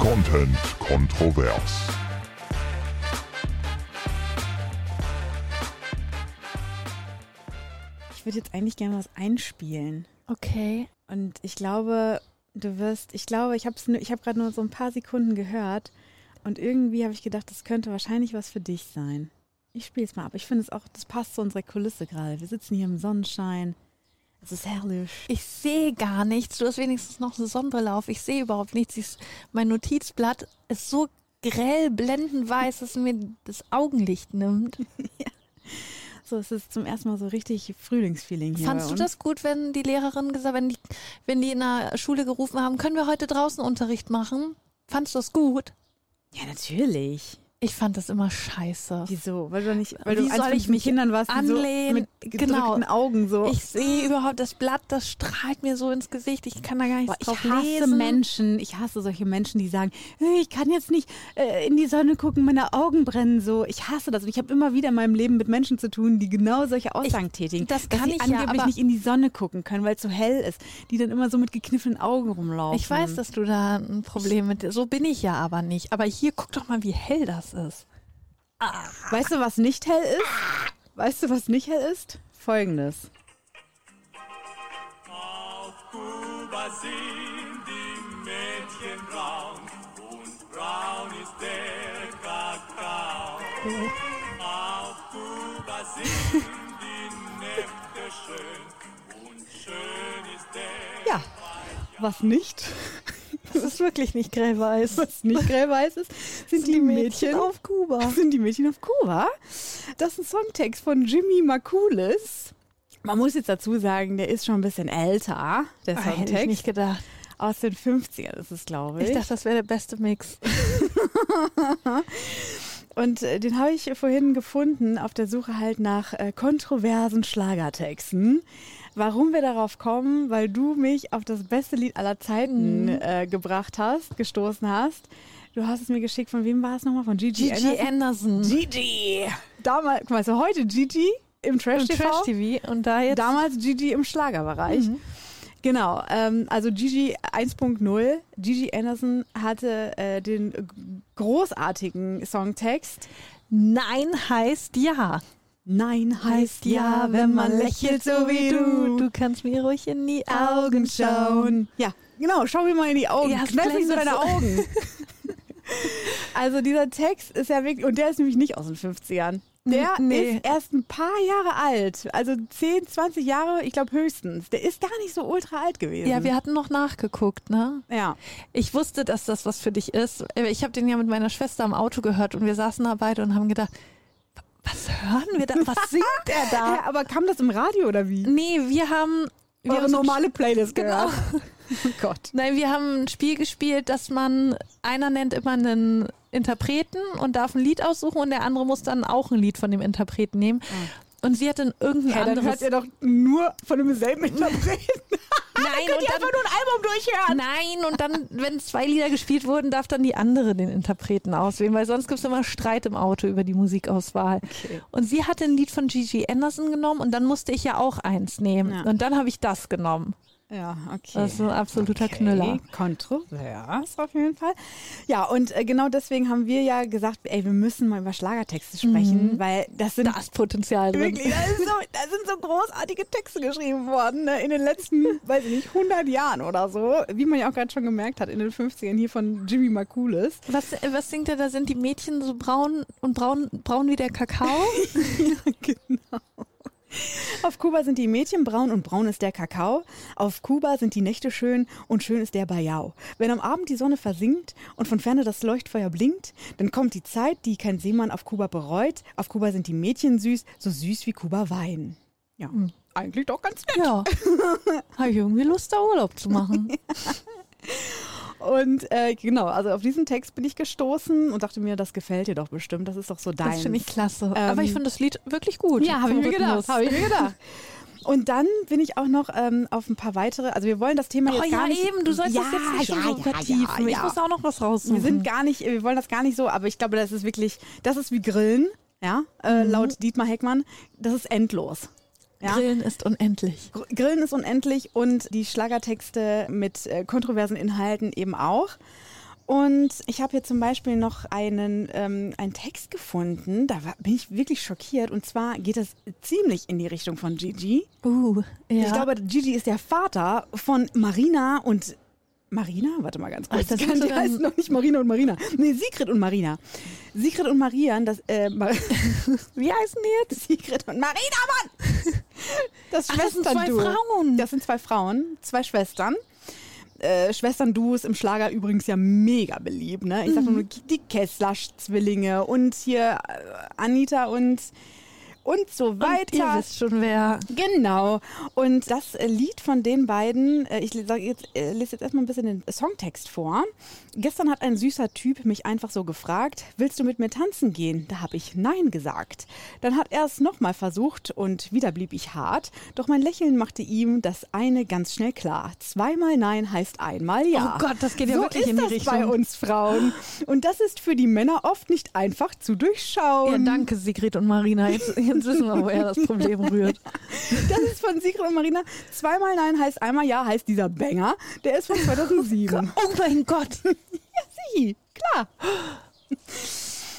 Content kontrovers. Ich würde jetzt eigentlich gerne was einspielen. Okay. Und ich glaube, du wirst, ich glaube, ich habe ich hab gerade nur so ein paar Sekunden gehört und irgendwie habe ich gedacht, das könnte wahrscheinlich was für dich sein. Ich spiele es mal ab. Ich finde es auch, das passt zu unserer Kulisse gerade. Wir sitzen hier im Sonnenschein. Es ist herrlich. Ich sehe gar nichts. Du hast wenigstens noch eine Sonnenbrille auf. Ich sehe überhaupt nichts. Ich, mein Notizblatt ist so grell blendend weiß, dass es mir das Augenlicht nimmt. ja. So, es ist zum ersten Mal so richtig Frühlingsfeeling hier. Fandst du das gut, wenn die Lehrerin gesagt, wenn die, wenn die in der Schule gerufen haben, können wir heute draußen Unterricht machen? Fandst du das gut? Ja, natürlich. Ich fand das immer scheiße. Wieso? Weil du nicht, weil Wie du soll ich mich Kindern warst, anlehnen? so mit gedrückten Genau. Augen so. Ich sehe überhaupt das Blatt, das strahlt mir so ins Gesicht. Ich kann da gar nichts Boah, ich drauf hasse lesen. Menschen, ich hasse solche Menschen, die sagen, "Hey, ich kann jetzt nicht äh, in die Sonne gucken, meine Augen brennen so. Ich hasse das und ich habe immer wieder in meinem Leben mit Menschen zu tun, die genau solche Aussagen tätigen. das dass kann sie ich ja, angeblich aber- nicht in die Sonne gucken können, weil es so hell ist. Die dann immer so mit gekniffenen Augen rumlaufen. Ich weiß, dass du da ein Problem mit. So bin ich ja aber nicht. Aber hier guck doch mal, wie hell das ist. Weißt du, was nicht hell ist? Weißt du, was nicht hell ist? Folgendes. Auf Kuba sind die Mädchen braun und braun ist der Kakao. Auf Kuba sind die Nächte schön und schön ist der Ja, was nicht, Das ist wirklich nicht grellweiß. was nicht grellweiß ist, sind die Mädchen auf Kuba. sind die Mädchen auf Kuba. Das ist ein Songtext von Jimmy Makulis. Man muss jetzt dazu sagen, der ist schon ein bisschen älter, der Ah, hätte ich Songtext. nicht gedacht. Aus den 50ern ist es, glaube ich. Ich dachte, das wäre der beste Mix. Und äh, den habe ich vorhin gefunden auf der Suche halt nach äh, kontroversen Schlagertexten. Warum wir darauf kommen, weil du mich auf das beste Lied aller Zeiten Mhm. äh, gebracht hast, gestoßen hast. Du hast es mir geschickt, von wem war es nochmal? Von Gigi, Gigi Anderson. Gigi! Damals, guck mal, so heute Gigi im Trash Im TV. Trash. Und da jetzt. Damals Gigi im Schlagerbereich. Mhm. Genau, ähm, also Gigi 1.0. Gigi Anderson hatte äh, den großartigen Songtext. Nein heißt ja. Nein heißt ja, wenn man lächelt so wie du. Du kannst mir ruhig in die Augen schauen. Ja, genau, schau mir mal in die Augen. Ja, Kneif nicht so deine. Augen. also dieser Text ist ja wirklich, und der ist nämlich nicht aus den 50ern. Der Nee. ist erst ein paar Jahre alt, also 10, 20 Jahre, ich glaube höchstens. Der ist gar nicht so ultra alt gewesen. Ja, wir hatten noch nachgeguckt, ne? ja. Ich wusste, dass das was für dich ist. Ich habe den ja mit meiner Schwester im Auto gehört und wir saßen da beide und haben gedacht, was hören wir da? Was singt er da? aber kam das im Radio oder wie? Nee, wir haben. Wir Eure haben normale Playlist Genau. gehört. Oh Gott. Nein, wir haben ein Spiel gespielt, dass man, einer nennt immer einen Interpreten und darf ein Lied aussuchen und der andere muss dann auch ein Lied von dem Interpreten nehmen. Und sie hat dann irgendein Ja, dann anderes. hört ihr doch nur von demselben Interpreten. nein, Könnt und ihr dann, einfach nur ein Album durchhören. nein, und dann, wenn zwei Lieder gespielt wurden, darf dann die andere den Interpreten auswählen, weil sonst gibt es immer Streit im Auto über die Musikauswahl. Okay. Und sie hatte ein Lied von Gigi Anderson genommen und dann musste ich ja auch eins nehmen. Ja. Und dann habe ich das genommen. Ja, okay. Das ist ein absoluter okay. Knüller. Kontrovers auf jeden Fall. Ja, und äh, genau deswegen haben wir ja gesagt, ey, wir müssen mal über Schlagertexte sprechen, weil das sind Da ist Potenzial drin. wirklich, da, so, da sind so großartige Texte geschrieben worden ne, in den letzten, weiß ich nicht, 100 Jahren oder so, wie man ja auch gerade schon gemerkt hat, in den 50ern hier von Jimmy Makulis. Was, äh, was singt er da? Sind die Mädchen so braun und braun, braun wie der Kakao? genau. Auf Kuba sind die Mädchen braun und braun ist der Kakao. Auf Kuba sind die Nächte schön und schön ist der Bajau. Wenn am Abend die Sonne versinkt und von ferne das Leuchtfeuer blinkt, dann kommt die Zeit, die kein Seemann auf Kuba bereut. Auf Kuba sind die Mädchen süß, so süß wie Kuba Wein. Ja, eigentlich doch ganz nett. ja. Habe ich irgendwie Lust, da Urlaub zu machen. Und äh, genau, also auf diesen Text bin ich gestoßen und dachte mir, das gefällt dir doch bestimmt. Das ist doch so dein. Das finde ich klasse. Ähm, Aber ich finde das Lied wirklich gut. Ja, habe ich mir gedacht. Habe ich mir gedacht. Und dann bin ich auch noch ähm, auf ein paar weitere, also wir wollen das Thema Oh jetzt gar ja, nicht. eben, du sollst ja, das jetzt nicht ja, so ja, vertiefen. Ja, Ich muss auch noch was raussuchen. Wir sind gar nicht, wir wollen das gar nicht so, aber ich glaube, das ist wirklich, das ist wie Grillen, ja, äh, Mhm. laut Dietmar Heckmann. Das ist endlos. Ja? Grillen ist unendlich. Gr- Grillen ist unendlich und die Schlagertexte mit äh, kontroversen Inhalten eben auch. Und ich habe hier zum Beispiel noch einen, ähm, einen Text gefunden, da war, bin ich wirklich schockiert. Und zwar geht das ziemlich in die Richtung von Gigi. Uh, ja. Ich glaube, Gigi ist der Vater von Marina und Marina? Warte mal ganz kurz. Ach, das die sind so die heißen noch nicht Marina und Marina. Nee, Sigrid und Marina. Sigrid und Marian, das, äh, Mar wie heißen die jetzt? Sigrid und Marina, Mann! Das Ach, das sind zwei Schwestern-Duo. Frauen. Das sind zwei Frauen, zwei Schwestern. Äh, Schwestern-Duos im Schlager übrigens ja mega beliebt, ne? Ich sag Mhm. nur die Kessler-Zwillinge und hier äh, Anita und und so Und weiter. ihr wisst schon, wer. Genau. Und das äh, Lied von den beiden, äh, ich jetzt, äh, lese jetzt erstmal ein bisschen den Songtext vor. Gestern hat ein süßer Typ mich einfach so gefragt, willst du mit mir tanzen gehen? Da habe ich Nein gesagt. Dann hat er es nochmal versucht und wieder blieb ich hart. Doch mein Lächeln machte ihm das eine ganz schnell klar. Zweimal Nein heißt einmal Ja. Oh Gott, das geht ja so wirklich ist in die das Richtung. bei uns Frauen. Und das ist für die Männer oft nicht einfach zu durchschauen. Ja, danke, Sigrid und Marina. Jetzt, jetzt wissen wir, woher das Problem rührt. Das ist von Sigrid und Marina. Zweimal Nein heißt einmal Ja, heißt dieser Banger. Der ist von 2007. Oh mein Gott. Sie, klar.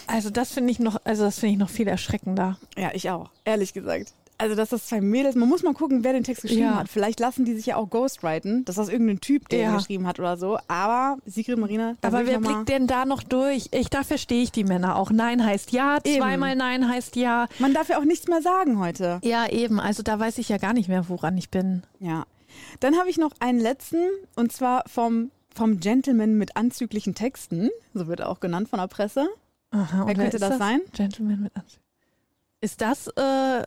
Also das finde ich noch, also das finde ich noch viel erschreckender. Ja, ich auch, ehrlich gesagt. Also, dass das zwei Mädels, man muss mal gucken, wer den Text geschrieben Ja. hat. Vielleicht lassen die sich ja auch ghostwriten, dass das irgendein Typ, der Ja. geschrieben hat oder so. Aber Sigrid Marina, Aber wer blickt denn da noch durch? Ich, da verstehe ich die Männer auch. Nein heißt ja, Eben. zweimal Nein heißt ja. Man darf ja auch nichts mehr sagen heute. Ja, eben. Also da weiß ich ja gar nicht mehr, woran ich bin. Ja. Dann habe ich noch einen letzten und zwar vom, vom Gentleman mit anzüglichen Texten. So wird er auch genannt von der Presse. Aha, Wer könnte ist das sein? Gentleman mit Anzug. Ist das äh,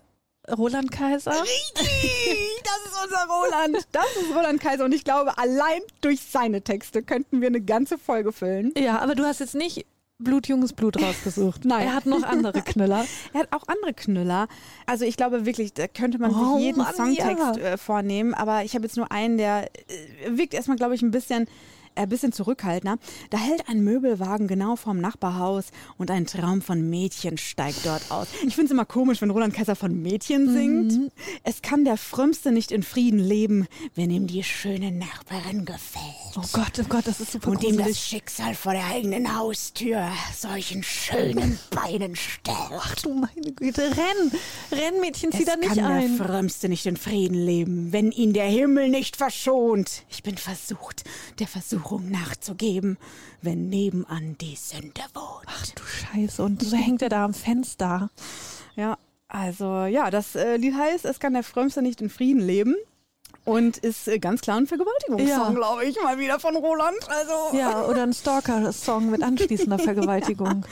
Roland Kaiser? Richtig, das ist unser Roland. Das ist Roland Kaiser und ich glaube, allein durch seine Texte könnten wir eine ganze Folge füllen. Ja, aber du hast jetzt nicht blutjunges Blut rausgesucht. Nein. Er hat noch andere Knüller. Er hat auch andere Knüller. Also ich glaube wirklich, da könnte man Oh, sich jeden Mann, Songtext ja. äh, vornehmen. Aber ich habe jetzt nur einen, der äh, wirkt erstmal, glaube ich, ein bisschen ein bisschen zurückhaltender. Da hält ein Möbelwagen genau vorm Nachbarhaus und ein Traum von Mädchen steigt dort aus. Ich finde es immer komisch, wenn Roland Kaiser von Mädchen singt. Mhm. Es kann der Frömmste nicht in Frieden leben, wenn ihm die schöne Nachbarin gefällt. Oh Gott, oh Gott, das ist super Und ihm das gruselig. Schicksal vor der eigenen Haustür solchen schönen Beinen stellt. Ach du meine Güte, renn! Renn, Mädchen, zieh Es da nicht kann ein. der Frömmste nicht in Frieden leben, wenn ihn der Himmel nicht verschont. Ich bin versucht, der Versuchung nachzugeben, wenn nebenan die Sünde wohnt. Ach du Scheiße, und so hängt er da am Fenster. Ja, also ja, das äh, Lied heißt, es kann der Frömmste nicht in Frieden leben. Und ist äh, ganz klar ein Vergewaltigungssong, Ja. glaube ich, mal wieder von Roland. Also Ja, oder ein Stalker-Song mit anschließender Vergewaltigung.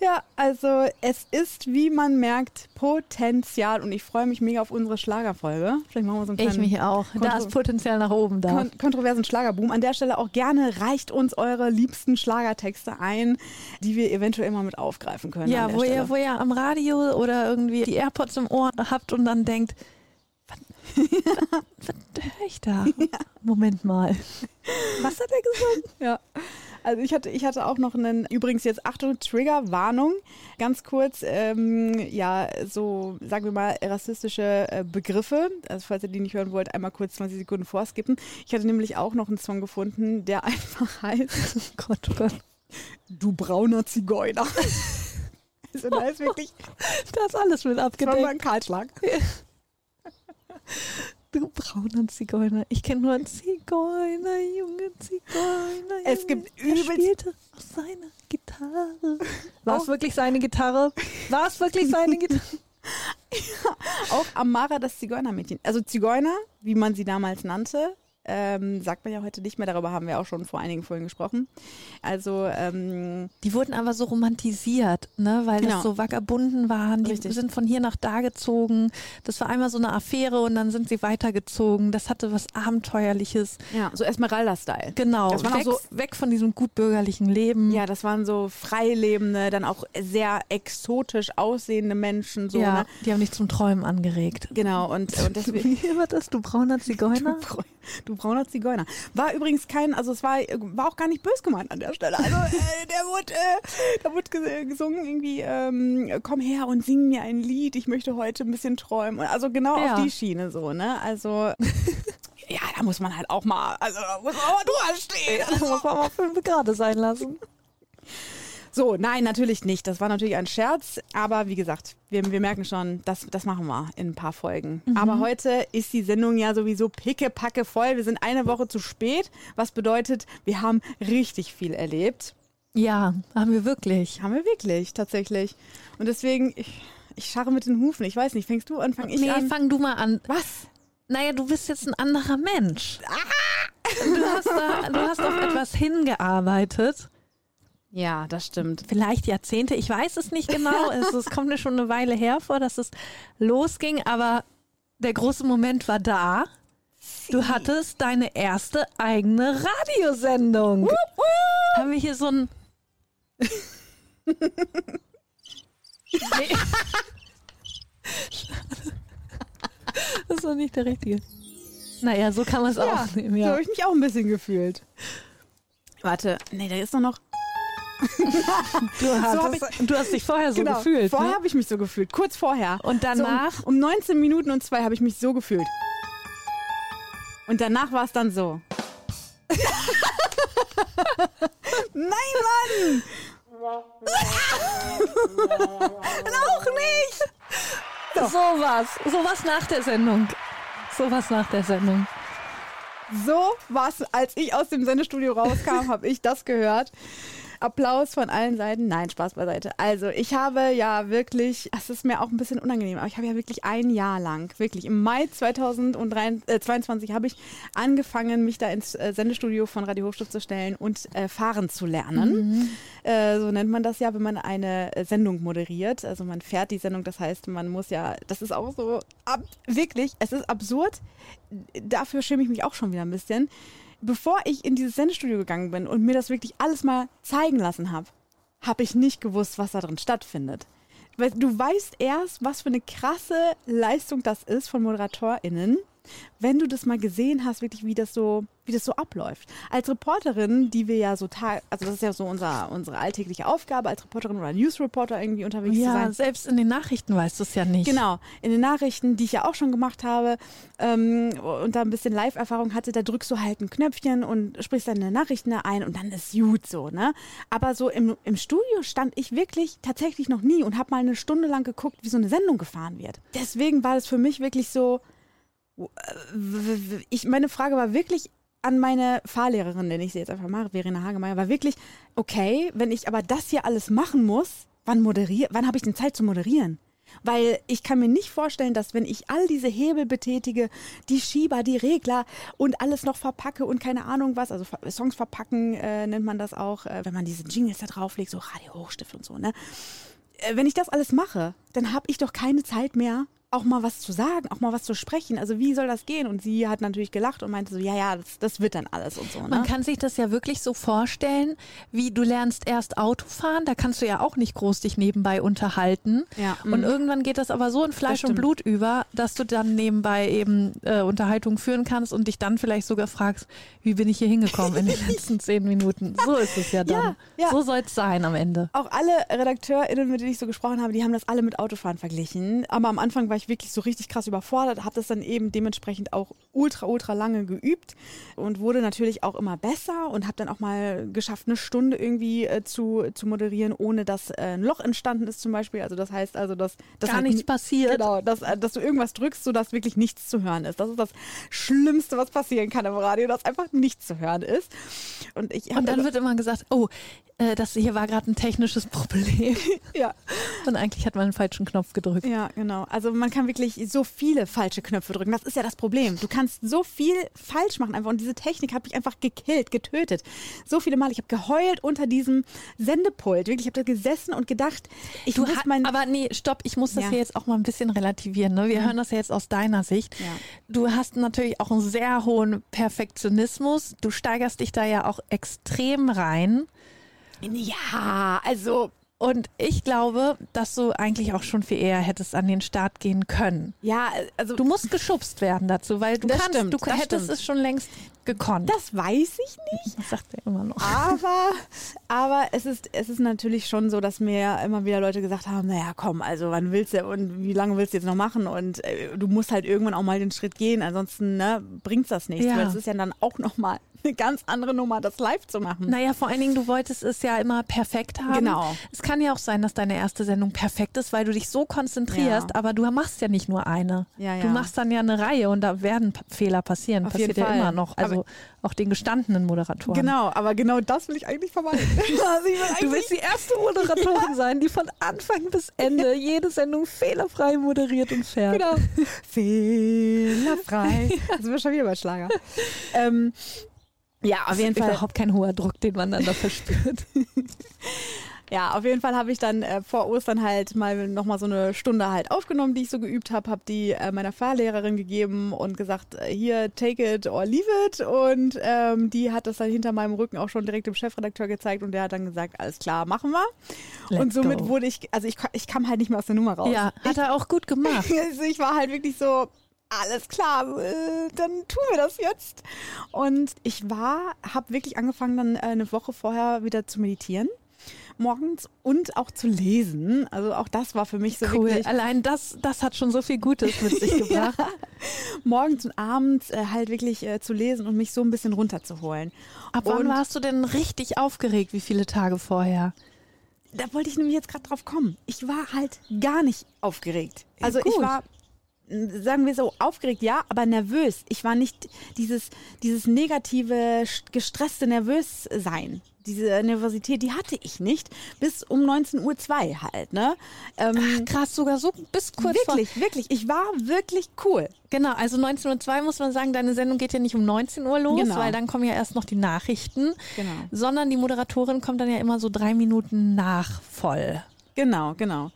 Ja, also es ist, wie man merkt, Potenzial und ich freue mich mega auf unsere Schlagerfolge. Vielleicht machen wir so einen Ich kleinen mich auch. Da Kontro- ist Potenzial nach oben da. kon kontroversen Schlagerboom. An der Stelle auch gerne reicht uns eure liebsten Schlagertexte ein, die wir eventuell mal mit aufgreifen können. Ja, wo Stelle. ihr, wo ihr am Radio oder irgendwie die AirPods im Ohr habt und dann denkt, was, höre ich da? Moment mal. Was hat er gesagt? Ja. Also ich hatte, ich hatte auch noch einen, übrigens jetzt Achtung, Triggerwarnung, ganz kurz, ähm, ja, so, sagen wir mal, rassistische äh, Begriffe, also falls ihr die nicht hören wollt, einmal kurz 20 Sekunden vorskippen. Ich hatte nämlich auch noch einen Song gefunden, der einfach heißt, Gott, oh Gott. du brauner Zigeuner. also da ist wirklich, Da ist alles mit das war abgedeckt. ein Kahlschlag. Du brauner Zigeuner. Ich kenne nur einen Zigeuner, junge Zigeuner. Es Junge. gibt er übelst- spielte auf seiner Gitarre. War es wirklich seine Gitarre? War es wirklich seine Gitarre? Auch Amara, das Zigeunermädchen. Also Zigeuner, wie man sie damals nannte, ähm, sagt man ja heute nicht mehr, darüber haben wir auch schon vor einigen Folgen gesprochen. Also, ähm, Die wurden aber so romantisiert, ne? weil Genau. das so Vagabunden waren. Die Richtig. sind von hier nach da gezogen. Das war einmal so eine Affäre und dann sind sie weitergezogen. Das hatte was Abenteuerliches. ja, so Esmeralda-Style. Genau. Das waren auch weg, so- weg von diesem gutbürgerlichen Leben. Ja, das waren so freilebende, dann auch sehr exotisch aussehende Menschen. So, ja ne? die haben dich zum Träumen angeregt. Genau, und, und deswegen. Wie war das? Du brauner Zigeuner? Du, Bra- du brauner Zigeuner. War übrigens kein, also es war, war auch gar nicht bös gemeint an der Stelle. Also äh, der wurde, äh, da wurde ges- gesungen irgendwie, ähm, komm her und sing mir ein Lied, ich möchte heute ein bisschen träumen. Also genau Ja. auf die Schiene so, ne? Also ja, da muss man halt auch mal, also da muss man auch mal drüber stehen. Das muss man mal fünf Grad sein lassen. So, nein, natürlich nicht. Das war natürlich ein Scherz. Aber wie gesagt, wir, wir merken schon, das, das machen wir in ein paar Folgen. Aber heute ist die Sendung ja sowieso pickepacke voll. Wir sind eine Woche zu spät, was bedeutet, wir haben richtig viel erlebt. Ja, haben wir wirklich. Haben wir wirklich, tatsächlich. Und deswegen, ich, ich scharre mit den Hufen. Ich weiß nicht, fängst du an, fang ich nee, an? fang du mal an. was? Naja, du bist jetzt ein anderer Mensch. Du hast, da, du hast auf etwas hingearbeitet. Ja, das stimmt. Vielleicht Jahrzehnte, ich weiß es nicht genau. es, es kommt mir schon eine Weile hervor, dass es losging, aber der große Moment war da. Du hattest deine erste eigene Radiosendung. Haben wir hier so ein. nee. Das ist doch nicht der richtige. Naja, so kann man es Ja, auch nehmen, so ja. habe ich mich auch ein bisschen gefühlt. Warte, nee, da ist doch noch. Du, hab hast, du hast dich vorher so genau, gefühlt. Vorher ne? habe ich mich so gefühlt, kurz vorher. Und danach? So um, um 19 Minuten und zwei habe ich mich so gefühlt. Und danach war es dann so. Nein, Mann! Auch nicht! Sowas. Sowas nach der Sendung. Sowas nach der Sendung. So was, als ich aus dem Sendestudio rauskam, habe ich das gehört. Applaus von allen Seiten. Nein, Spaß beiseite. Also ich habe ja wirklich, es ist mir auch ein bisschen unangenehm, aber ich habe ja wirklich ein Jahr lang, wirklich im Mai 2022 habe ich angefangen, mich da ins äh, Sendestudio von Radio Hochstift zu stellen und äh, fahren zu lernen. Äh, so nennt man das ja, wenn man eine äh, Sendung moderiert. Also man fährt die Sendung, das heißt, man muss ja, das ist auch so, ab, wirklich, es ist absurd. Dafür schäme ich mich auch schon wieder ein bisschen bevor ich in dieses Sendestudio gegangen bin und mir das wirklich alles mal zeigen lassen habe, habe ich nicht gewusst, was da drin stattfindet. Weil du weißt erst, was für eine krasse Leistung das ist von ModeratorInnen, wenn du das mal gesehen hast, wirklich, wie das so, wie das so abläuft. Als Reporterin, die wir ja so tag, also das ist ja so unser, unsere alltägliche Aufgabe, als Reporterin oder Newsreporter irgendwie unterwegs zu Ja, sein. selbst in den Nachrichten weißt du es ja nicht. Genau, in den Nachrichten, die ich ja auch schon gemacht habe ähm, und da ein bisschen Live-Erfahrung hatte, da drückst du halt ein Knöpfchen und sprichst deine Nachrichten da ein und dann ist gut so, ne? Aber so im, im Studio stand ich wirklich tatsächlich noch nie und habe mal eine Stunde lang geguckt, wie so eine Sendung gefahren wird. Deswegen war das für mich wirklich so, ich, meine Frage war wirklich an meine Fahrlehrerin, nenne ich sie jetzt einfach mal, Verena Hagemeyer, war wirklich, okay, wenn ich aber das hier alles machen muss, wann moderiere, wann habe ich denn Zeit zu moderieren? Weil ich kann mir nicht vorstellen, dass wenn ich all diese Hebel betätige, die Schieber, die Regler und alles noch verpacke und keine Ahnung was, also Songs verpacken äh, nennt man das auch, äh, wenn man diese Jingles da drauflegt, so Radio Hochstift und so, ne? Äh, wenn ich das alles mache, dann habe ich doch keine Zeit mehr, auch mal was zu sagen, auch mal was zu sprechen. Also wie soll das gehen? Und sie hat natürlich gelacht und meinte so, ja, ja, das, das wird dann alles und so. Ne? Man kann sich das ja wirklich so vorstellen, wie du lernst erst Auto fahren, da kannst du ja auch nicht groß dich nebenbei unterhalten. Ja, Und mhm. irgendwann geht das aber so in Fleisch und. Blut über, dass du dann nebenbei eben äh, Unterhaltung führen kannst und dich dann vielleicht sogar fragst, wie bin ich hier hingekommen in den letzten zehn Minuten. So ist es ja dann. Ja, ja. So soll es sein am Ende. auch alle RedakteurInnen, mit denen ich so gesprochen habe, die haben das alle mit Autofahren verglichen. Aber am Anfang war ich wirklich so richtig krass überfordert, habe das dann eben dementsprechend auch ultra, ultra lange geübt und wurde natürlich auch immer besser und habe dann auch mal geschafft, eine Stunde irgendwie äh, zu, zu moderieren, ohne dass äh, ein Loch entstanden ist zum Beispiel. Also das heißt also, dass, dass Gar halt nichts ni- passiert. Genau, dass, äh, dass du irgendwas drückst, sodass wirklich nichts zu hören ist. Das ist das Schlimmste, was passieren kann im Radio, dass einfach nichts zu hören ist. Und ich Und dann also- wird immer gesagt, oh, äh, das hier war gerade ein technisches Problem. ja, Und eigentlich hat man einen falschen Knopf gedrückt. Ja, genau. Also man kann wirklich so viele falsche Knöpfe drücken. Das ist ja das Problem. Du kannst so viel falsch machen einfach. Und diese Technik hat mich einfach gekillt, getötet. So viele Mal. Ich habe geheult unter diesem Sendepult. Wirklich, ich habe da gesessen und gedacht, ich Du muss mein... aber nee, stopp, ich muss das Ja. hier jetzt auch mal ein bisschen relativieren. Ne? Wir hören das ja jetzt aus deiner Sicht. Ja. Du hast natürlich auch einen sehr hohen Perfektionismus. Du steigerst dich da ja auch extrem rein. ja, also... Und ich glaube, dass du eigentlich auch schon viel eher hättest an den Start gehen können. Ja, also Du musst geschubst werden dazu, weil du kannst, stimmt, du hättest stimmt. es schon längst gekonnt. das weiß ich nicht. Das sagt er immer noch. Aber, aber es ist, es ist natürlich schon so, dass mir immer wieder Leute gesagt haben, naja, komm, also wann willst du und wie lange willst du jetzt noch machen? Und äh, du musst halt irgendwann auch mal den Schritt gehen, ansonsten ne, bringt's das nichts. Ja. Weil es ist ja dann auch nochmal eine ganz andere Nummer, das live zu machen. Naja, vor allen Dingen, du wolltest es ja immer perfekt haben. Genau. Es kann ja auch sein, dass deine erste Sendung perfekt ist, weil du dich so konzentrierst, Ja. aber du machst ja nicht nur eine. Ja, Du ja. machst dann ja eine Reihe und da werden Fehler passieren. Auf Passiert jeden ja immer noch. Also Aber- auch den gestandenen Moderatoren. Genau, aber genau das will ich eigentlich vermeiden. Also Du willst die erste Moderatorin sein, die von Anfang bis Ende jede Sendung fehlerfrei moderiert und fährt. Genau. Fehlerfrei. Da sind wir schon wieder bei Schlager. ähm, ja, auf Das jeden ist Fall. überhaupt kein hoher Druck, den man dann da verspürt. Ja, auf jeden Fall habe ich dann äh, vor Ostern halt mal nochmal so eine Stunde halt aufgenommen, die ich so geübt habe, habe die äh, meiner Fahrlehrerin gegeben und gesagt, äh, hier, take it or leave it. Und ähm, die hat das dann hinter meinem Rücken auch schon direkt dem Chefredakteur gezeigt und der hat dann gesagt, alles klar, machen wir. Let's und somit go. wurde ich, also ich, ich kam halt nicht mehr aus der Nummer raus. Ja, hat er auch gut gemacht. Also ich war halt wirklich so, alles klar, äh, dann tun wir das jetzt. Und ich war, habe wirklich angefangen, dann äh, eine Woche vorher wieder zu meditieren. Morgens und auch zu lesen. Also auch das war für mich so Cool. wirklich Allein das, das hat schon so viel Gutes mit sich gebracht. morgens und abends äh, halt wirklich äh, zu lesen und mich so ein bisschen runterzuholen. Ab wann Und- warst du denn richtig aufgeregt? Wie viele Tage vorher? da wollte ich nämlich jetzt gerade drauf kommen. Ich war halt gar nicht aufgeregt. Also ich gut. war, sagen wir so, aufgeregt, ja, aber nervös. Ich war nicht dieses, dieses negative, gestresste Nervössein. Diese Nervosität, die hatte ich nicht. Bis um 19.02 Uhr halt, ne? Ähm, Krass, sogar so bis kurz wirklich, wirklich. Ich war wirklich cool. vor. Genau, also 19.02 Uhr muss man sagen, deine Sendung geht ja nicht um 19 Uhr los, Genau. weil dann kommen ja erst noch die Nachrichten. Genau. Sondern die Moderatorin kommt dann ja immer so drei Minuten nach voll. Genau, genau.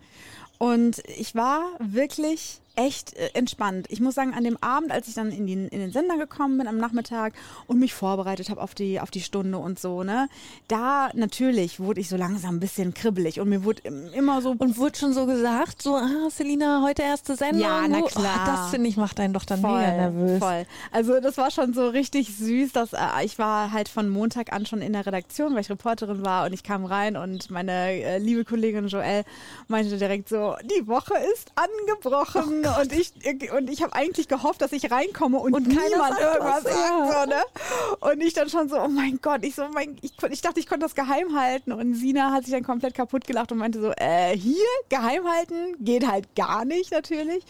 Und ich war wirklich echt äh, entspannt. Ich muss sagen, an dem Abend, als ich dann in den, in den Sender gekommen bin am Nachmittag und mich vorbereitet habe auf die, auf die Stunde und so, ne, da natürlich wurde ich so langsam ein bisschen kribbelig und mir wurde im- immer so Und wurde schon so gesagt, so, ah, Selina, heute erste Sendung. Ja, na Oh, klar. das finde ich macht einen doch dann voll, mega nervös. voll. Also das war schon so richtig süß, dass äh, ich war halt von Montag an schon in der Redaktion, weil ich Reporterin war und ich kam rein und meine äh, liebe Kollegin Joelle meinte direkt so, die Woche ist angebrochen und ich und ich habe eigentlich gehofft, dass ich reinkomme und, Und niemand irgendwas was, sagt, ja. so, ne? Und ich dann schon so, oh mein Gott, ich so, mein, ich, ich dachte, ich konnte das geheim halten und Sina hat sich dann komplett kaputt gelacht und meinte so, äh, hier geheim halten geht halt gar nicht natürlich.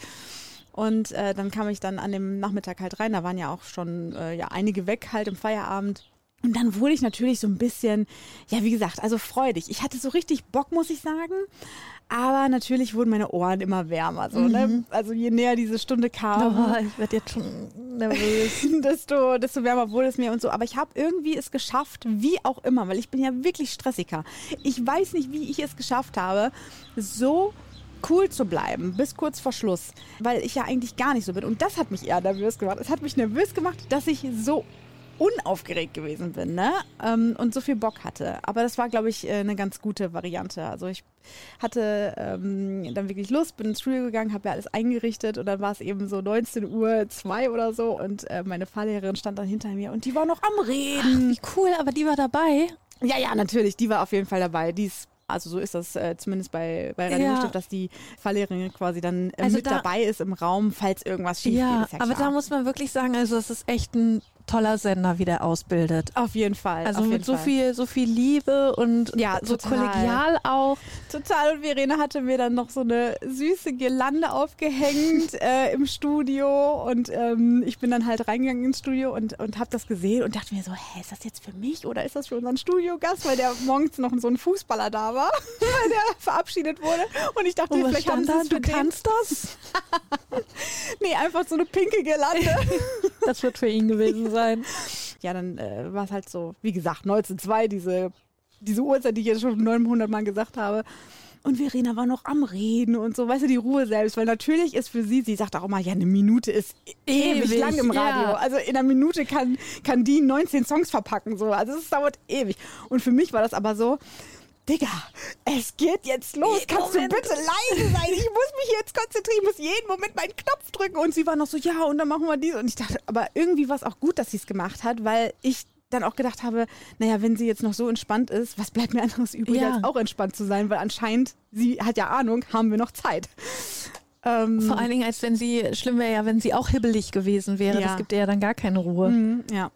Und äh, dann kam ich dann an dem Nachmittag halt rein. Da waren ja auch schon äh, ja, einige weg halt im Feierabend. Und dann wurde ich natürlich so ein bisschen, ja, wie gesagt, also freudig. Ich hatte so richtig Bock, muss ich sagen. Aber natürlich wurden meine Ohren immer wärmer. So, ne? Also je näher diese Stunde kam, Oh, ich werde jetzt schon nervös. desto, desto wärmer wurde es mir und so. Aber ich habe irgendwie es geschafft, wie auch immer, weil ich bin ja wirklich stressiger. Ich weiß nicht, wie ich es geschafft habe, so cool zu bleiben bis kurz vor Schluss, weil ich ja eigentlich gar nicht so bin. Und das hat mich eher nervös gemacht. Es hat mich nervös gemacht, dass ich so unaufgeregt gewesen bin ne? ähm, und so viel Bock hatte. Aber das war, glaube ich, äh, eine ganz gute Variante. Also ich hatte ähm, dann wirklich Lust, bin ins Studio gegangen, habe ja alles eingerichtet und dann war es eben so 19 Uhr zwei oder so und äh, meine Fahrlehrerin stand dann hinter mir und die war noch am Reden. Wie cool, aber die war dabei. Ja, ja, natürlich, die war auf jeden Fall dabei. Die ist also so ist das äh, zumindest bei, bei Radio Ja. Dass die Fahrlehrerin quasi dann äh, Also mit da- dabei ist im Raum, falls irgendwas schief Ja, geht. Ist ja aber da muss man wirklich sagen, also es ist echt ein toller Sender, wie der ausbildet. auf jeden Fall. Also mit so Fall. viel, so viel Liebe und Ja, so total. kollegial auch. Total. Und Verena hatte mir dann noch so eine süße Girlande aufgehängt äh, im Studio. Und ähm, ich bin dann halt reingegangen ins Studio und, und habe das gesehen und dachte mir so, hä, ist das jetzt für mich oder ist das für unseren Studiogast? Weil der morgens noch so ein Fußballer da war, weil der verabschiedet wurde. Und ich dachte, was vielleicht haben sie es Du kannst das? Nee, einfach so eine pinke Girlande. Das wird für ihn gewesen sein. Ja, dann äh, war es halt so, wie gesagt, 1902, diese, diese Uhrzeit, die ich jetzt schon 900 Mal gesagt habe. Und Verena war noch am Reden und so, weißt du, die Ruhe selbst, weil natürlich ist für sie, sie sagt auch immer, ja, eine Minute ist ewig, Ewig, lang im Radio. ja. Also in einer Minute kann, kann die 19 Songs verpacken, so. Also es dauert ewig. Und für mich war das aber so, Digga, es geht jetzt los. Jeden Kannst Moment. du bitte leise sein? Ich muss mich jetzt konzentrieren, ich muss jeden Moment meinen Knopf drücken. Und sie war noch so, ja, und dann machen wir dies. Und ich dachte, aber irgendwie war es auch gut, dass sie es gemacht hat, weil ich dann auch gedacht habe, naja, wenn sie jetzt noch so entspannt ist, was bleibt mir anderes übrig, Ja. als auch entspannt zu sein, weil anscheinend, sie hat ja Ahnung, haben wir noch Zeit. Ähm, Vor allen Dingen, als wenn sie, schlimm wäre ja, wenn sie auch hibbelig gewesen wäre. Ja. Das gibt ihr ja dann gar keine Ruhe. mhm, ja.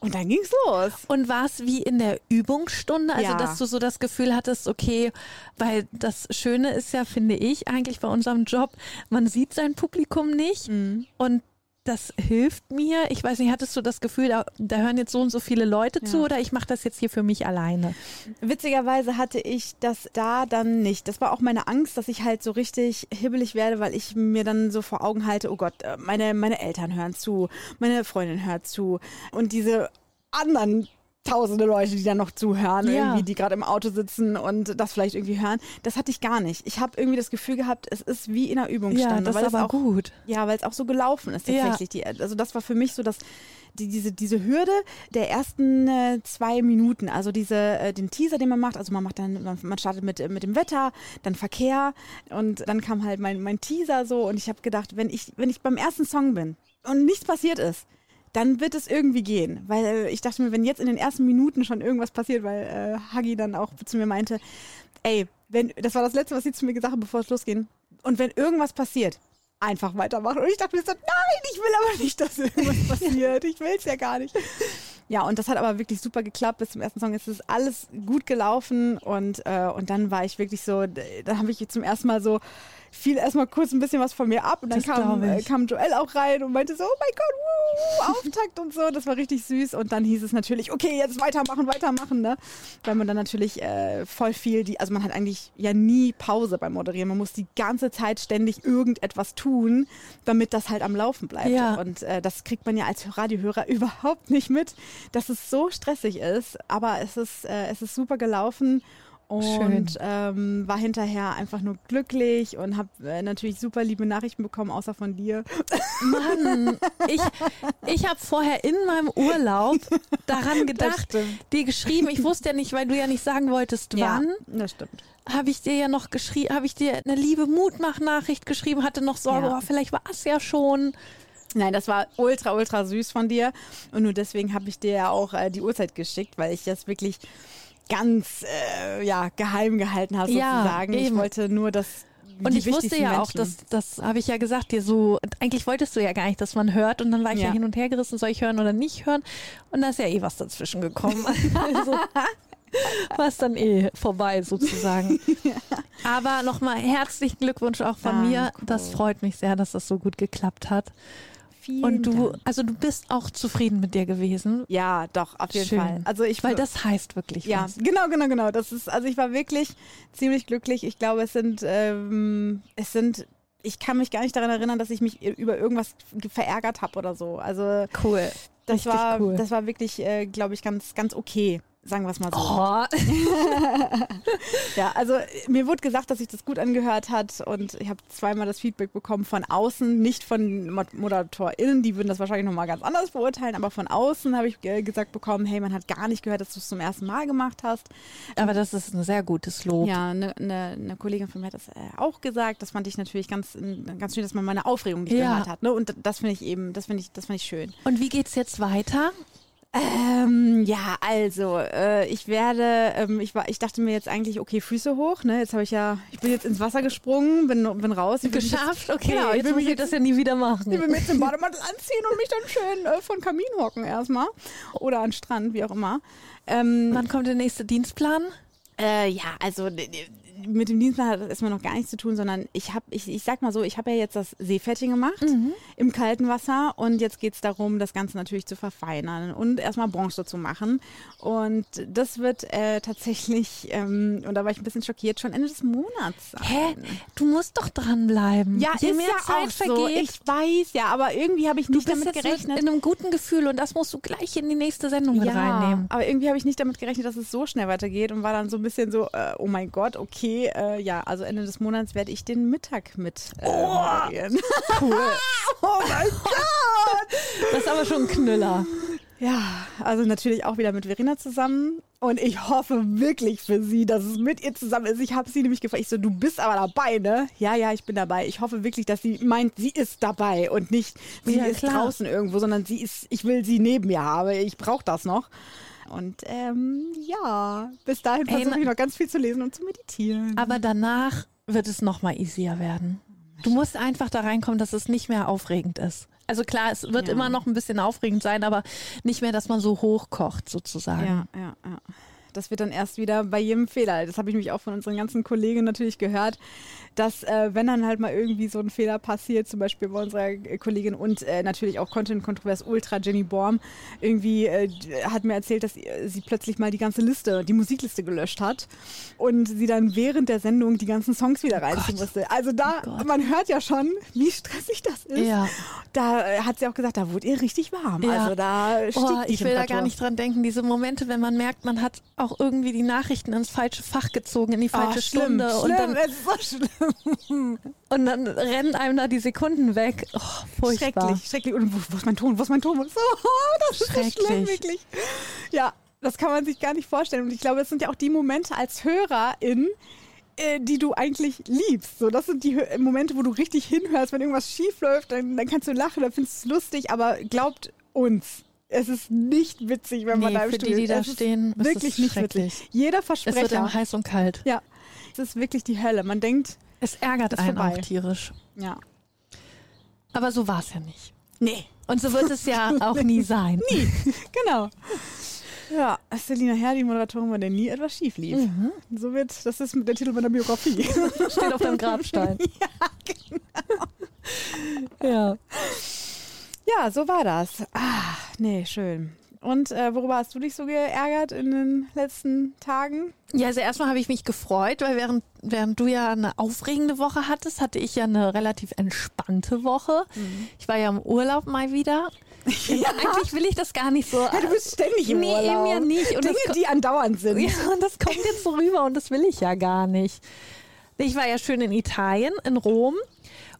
Und dann ging's los. Und war es wie in der Übungsstunde, also Ja. dass du so das Gefühl hattest, okay, weil das Schöne ist ja, finde ich, eigentlich bei unserem Job, man sieht sein Publikum nicht Mhm. und das hilft mir. Ich weiß nicht, hattest du das Gefühl, da, da hören jetzt so und so viele Leute zu Ja. oder ich mache das jetzt hier für mich alleine? Witzigerweise hatte ich das da dann nicht. Das war auch meine Angst, dass ich halt so richtig hibbelig werde, weil ich mir dann so vor Augen halte, oh Gott, äh, meine, meine Eltern hören zu, meine Freundin hört zu und diese anderen tausende Leute, die dann noch zuhören, Ja. irgendwie, die gerade im Auto sitzen und das vielleicht irgendwie hören. Das hatte ich gar nicht. Ich habe irgendwie das Gefühl gehabt, es ist wie in einer Übungsstunde. Ja, das weil aber auch, gut. Ja, weil es auch so gelaufen ist Ja. tatsächlich. Die, also das war für mich so das, die, diese, diese Hürde der ersten äh, zwei Minuten, also diese, äh, den Teaser, den man macht, also man macht dann, man, man startet mit, äh, mit dem Wetter, dann Verkehr und dann kam halt mein, mein Teaser so und ich habe gedacht, wenn ich, wenn ich beim ersten Song bin und nichts passiert ist, dann wird es irgendwie gehen. Weil äh, ich dachte mir, wenn jetzt in den ersten Minuten schon irgendwas passiert, weil äh, Hagi dann auch zu mir meinte, ey, wenn, das war das Letzte, was sie zu mir gesagt hat, bevor es losging. Und wenn irgendwas passiert, einfach weitermachen. Und ich dachte mir so, nein, ich will aber nicht, dass irgendwas passiert. Ich will es ja gar nicht. Ja, und das hat aber wirklich super geklappt. Bis zum ersten Song ist es alles gut gelaufen und, äh, und dann war ich wirklich so, dann habe ich zum ersten Mal so fiel erstmal kurz ein bisschen was von mir ab und dann Das kam, äh, kam Joel auch rein und meinte so, oh mein Gott, wuh, Auftakt und so. Das war richtig süß und dann hieß es natürlich, okay, jetzt weitermachen, weitermachen, ne? Weil man dann natürlich äh, voll viel, die, also man hat eigentlich ja nie Pause beim Moderieren. Man muss die ganze Zeit ständig irgendetwas tun, damit das halt am Laufen bleibt. Ja. Und äh, das kriegt man ja als Radiohörer überhaupt nicht mit, dass es so stressig ist. Aber es ist, äh, es ist super gelaufen. Und ähm, war hinterher einfach nur glücklich und habe äh, natürlich super liebe Nachrichten bekommen, außer von dir. Mann, ich, ich habe vorher in meinem Urlaub daran gedacht, dir geschrieben, ich wusste ja nicht, weil du ja nicht sagen wolltest, wann, das stimmt. habe ich dir ja noch geschrieben, habe ich dir eine liebe Mutmach-Nachricht geschrieben, hatte noch Sorge, Ja. oh, vielleicht war es ja schon. Nein, das war ultra, ultra süß von dir. Und nur deswegen habe ich dir ja auch äh, die Uhrzeit geschickt, weil ich das wirklich ganz äh, ja, geheim gehalten Ja, sozusagen. Ich eben. wollte nur, dass. Und ich wusste ja auch, Menschen- dass das habe ich ja gesagt, dir so, eigentlich wolltest du ja gar nicht, dass man hört und dann war ich ja, Ja. hin und her gerissen, soll ich hören oder nicht hören und da ist ja eh was dazwischen gekommen. Also war es dann eh vorbei sozusagen. Aber nochmal herzlichen Glückwunsch auch von mir. Danke. Das freut mich sehr, dass das so gut geklappt hat. Vielen Und du, Dank. also du bist auch zufrieden mit dir gewesen. Ja, doch, auf jeden Schön. Fall. Also ich Weil das heißt wirklich Ja, was. genau, genau, genau. Das ist, also ich war wirklich ziemlich glücklich. Ich glaube, es sind, ähm, es sind, ich kann mich gar nicht daran erinnern, dass ich mich über irgendwas ge- verärgert habe oder so. Also Cool. das Richtig war, cool. das war wirklich, äh, glaube ich, ganz, ganz okay. Sagen wir es mal so. Oh, Ja, also mir wurde gesagt, dass sich das gut angehört hat und ich habe zweimal das Feedback bekommen von außen, nicht von Mod- ModeratorInnen, die würden das wahrscheinlich nochmal ganz anders beurteilen, aber von außen habe ich äh, gesagt bekommen, hey, man hat gar nicht gehört, dass du es zum ersten Mal gemacht hast. aber das ist ein sehr gutes Lob. Ja, eine ne, ne Kollegin von mir hat das äh, auch gesagt. Das fand ich natürlich ganz, ganz schön, dass man meine Aufregung nicht Ja. gehört hat. Ne? Und das finde ich eben, das finde ich, das finde ich schön. Und wie geht's jetzt weiter? Ähm, ja, also äh, ich werde, ähm, ich war, ich dachte mir jetzt eigentlich, okay, Füße hoch. Ne, jetzt habe ich ja, ich bin jetzt ins Wasser gesprungen, bin, bin raus. Ich mich Geschafft? Jetzt, Okay, genau, ich jetzt will mich ich jetzt das ja nie wieder machen. ich will mir jetzt den Bademantel anziehen und mich dann schön äh, von Kamin hocken erstmal. Oder an den Strand, wie auch immer. Ähm, Wann kommt der nächste Dienstplan? Äh, ja, also mit dem Dienstplan hat das erstmal noch gar nichts zu tun, sondern ich habe, ich, ich sag mal so, ich habe ja jetzt das Seepferdchen gemacht im kalten Wasser und jetzt geht es darum, das Ganze natürlich zu verfeinern und erstmal Bronze zu machen. Und das wird äh, tatsächlich, ähm, und da war ich ein bisschen schockiert, schon Ende des Monats sein. Hä? Du musst doch dranbleiben. Ja, Je ist mehr ja Zeit auch so. vergeht, Ich weiß ja, aber irgendwie habe ich nicht damit jetzt gerechnet. mit in einem guten Gefühl und das musst du gleich in die nächste Sendung ja, reinnehmen. aber irgendwie habe ich nicht damit gerechnet, dass es so schnell weitergeht und war dann so ein bisschen so, äh, oh mein Gott, okay, äh, ja, also Ende des Monats werde ich den Mittag mit äh, moderieren. Cool. oh mein Gott! Das ist aber schon ein Knüller. Ja, also natürlich auch wieder mit Verena zusammen. Und ich hoffe wirklich für sie, dass es mit ihr zusammen ist. Ich habe sie nämlich gefragt, ich so, du bist aber dabei, ne? Ja, ja, ich bin dabei. Ich hoffe wirklich, dass sie meint, sie ist dabei und nicht, sie Ja, ist klar. draußen irgendwo, sondern sie ist, ich will sie neben mir haben. Ich brauche das noch. Und ähm, ja, bis dahin versuche ich noch ganz viel zu lesen und zu meditieren. Aber danach wird es nochmal easier werden. Du musst einfach da reinkommen, dass es nicht mehr aufregend ist. Also klar, es wird Ja. immer noch ein bisschen aufregend sein, aber nicht mehr, dass man so hochkocht sozusagen. Ja, ja, ja. Das wird dann erst wieder bei jedem Fehler. Das habe ich mich auch von unseren ganzen Kollegen natürlich gehört, dass äh, wenn dann halt mal irgendwie so ein Fehler passiert, zum Beispiel bei unserer äh, Kollegin und äh, natürlich auch Content Kontrovers Ultra Jenny Borm, irgendwie äh, hat mir erzählt, dass äh, sie plötzlich mal die ganze Liste, die Musikliste gelöscht hat und sie dann während der Sendung die ganzen Songs wieder reinziehen Gott. musste. Also da, Oh man hört ja schon, wie stressig das ist. Ja. Da äh, hat sie auch gesagt, da wurde ihr richtig warm. Ja. Also da Oh, ich will da gar nicht dran denken. Diese Momente, wenn man merkt, man hat auch irgendwie die Nachrichten ins falsche Fach gezogen, in die falsche oh, schlimm, Stunde. schlimm, Und, dann, es ist so schlimm. und dann rennen einem da die Sekunden weg. Oh, furchtbar. Schrecklich, schrecklich. Und wo, wo ist mein Ton? Wo ist mein Ton? Oh, das ist so schlimm, Schrecklich. wirklich. Ja, das kann man sich gar nicht vorstellen. Und ich glaube, das sind ja auch die Momente als Hörerin, äh, die du eigentlich liebst. So, das sind die Momente, wo du richtig hinhörst, wenn irgendwas schief läuft, dann, dann kannst du lachen, dann findest du es lustig, aber glaubt uns. Es ist nicht witzig, wenn man Nee, da im für die, Studio die da es ist stehen, ist Wirklich es nicht witzig. Jeder Es wird Versprecher. einem heiß und kalt. Ja, es ist wirklich die Hölle. Man denkt, Es ärgert Ist einen vorbei. auch tierisch. ja. Aber so war es ja nicht. Nee. Und so wird es ja auch nie sein. Nie. Genau. Ja, Selina Herr, die Moderatorin, bei der nie etwas schief lief. Mhm. So wird, das ist der Titel meiner Biografie. Steht auf deinem Grabstein. ja, ja, so war das. Ah, nee, schön. Und äh, worüber hast du dich so geärgert in den letzten Tagen? Ja, also erstmal habe ich mich gefreut, weil während, während du ja eine aufregende Woche hattest, hatte ich ja eine relativ entspannte Woche. Ich war ja im Urlaub mal wieder. Ja, eigentlich will ich das gar nicht so. Ja, du bist ständig im Nee, Urlaub. eben ja nicht. Und Dinge, die andauernd sind. Ja, und das kommt jetzt so rüber und das will ich ja gar nicht. Ich war ja schön in Italien, in Rom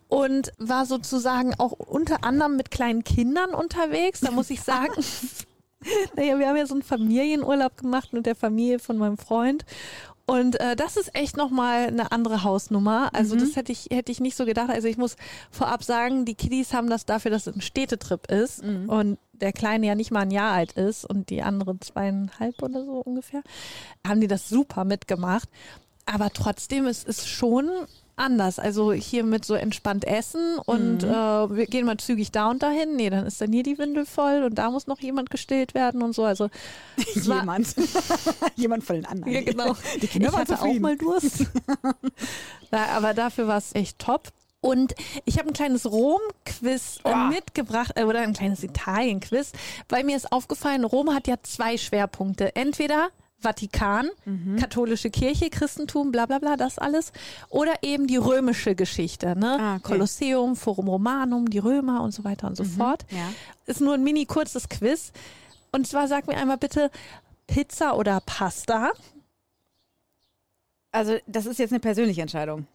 und war sozusagen auch unter anderem mit kleinen Kindern unterwegs. Da muss ich sagen, naja, wir haben ja so einen Familienurlaub gemacht mit der Familie von meinem Freund. Und äh, das ist echt nochmal eine andere Hausnummer. Also das hätte ich, hätte ich nicht so gedacht. Also ich muss vorab sagen, die Kiddies haben das dafür, dass es ein Städtetrip ist und der Kleine ja nicht mal ein Jahr alt ist und die andere zweieinhalb oder so ungefähr, haben die das super mitgemacht. Aber trotzdem, es ist schon anders. Also hier mit so entspannt essen und äh, wir gehen mal zügig da und dahin. Nee, dann ist dann hier die Windel voll und da muss noch jemand gestillt werden und so. Also Jemand. Jemand von den anderen. ja, genau. Die Kinder ich waren hatte auch mal Durst. Na, aber dafür war es echt top. Und ich habe ein kleines Rom-Quiz äh, Oh. mitgebracht, äh, oder ein kleines Italien-Quiz, weil mir ist aufgefallen, Rom hat ja zwei Schwerpunkte. Entweder Vatikan, Mhm. katholische Kirche, Christentum, bla bla bla, das alles. Oder eben die römische Geschichte, ne? Ah, okay. Kolosseum, Forum Romanum, die Römer und so weiter und so fort. Mhm. Ja. Ist nur ein mini kurzes Quiz. Und zwar sag mir einmal bitte Pizza oder Pasta? Also, das ist jetzt eine persönliche Entscheidung.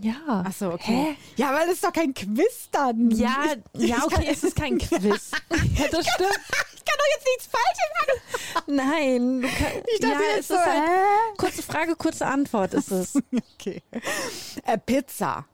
Ja. Ach so, okay. Hä? Ja, aber das ist doch kein Quiz dann. Ja, ja, okay, es ist kein Quiz. ja, das stimmt. Ich kann doch jetzt nichts Falsches machen. Nein, du kann, Ich dachte ja, jetzt es ist so, halt kurze Frage, kurze Antwort ist es. Okay. Äh, Pizza.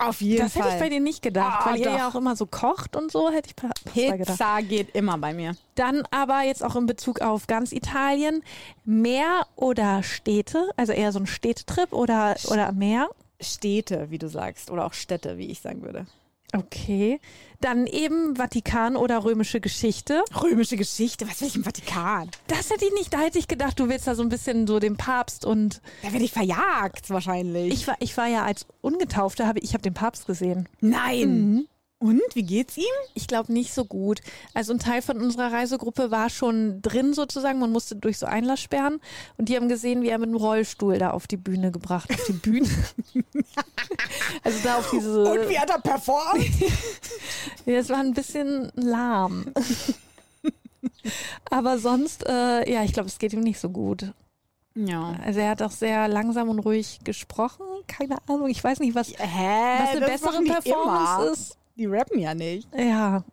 Auf jeden Das Fall. hätte ich bei dir nicht gedacht, Ah, weil ihr doch. ja auch immer so kocht und so, hätte ich Pasta gedacht. Pizza geht immer bei mir. Dann aber jetzt auch in Bezug auf ganz Italien, Meer oder Städte, also eher so ein Städtetrip oder, oder Meer. Städte, wie du sagst. Oder auch Städte, wie ich sagen würde. Okay. Dann eben Vatikan oder römische Geschichte. Römische Geschichte, was will ich im Vatikan? Das hätte ich nicht, da hätte ich gedacht, du willst da so ein bisschen so den Papst und Da werde ich verjagt, wahrscheinlich. ich war, ich war ja als Ungetaufte, habe ich habe den Papst gesehen. Nein. Und, wie geht's ihm? Ich glaube nicht so gut. Also ein Teil von unserer Reisegruppe war schon drin sozusagen. Man musste durch so Einlasssperren und die haben gesehen, wie er mit dem Rollstuhl da auf die Bühne gebracht, auf die Bühne. also da auf diese. Und wie hat er performt? Ja, es war ein bisschen lahm. Aber sonst, äh, ja, ich glaube, es geht ihm nicht so gut. ja. Also er hat auch sehr langsam und ruhig gesprochen. Keine Ahnung, ich weiß nicht, was, Hä? was eine das bessere Performance immer. ist. Die rappen ja nicht. Ja.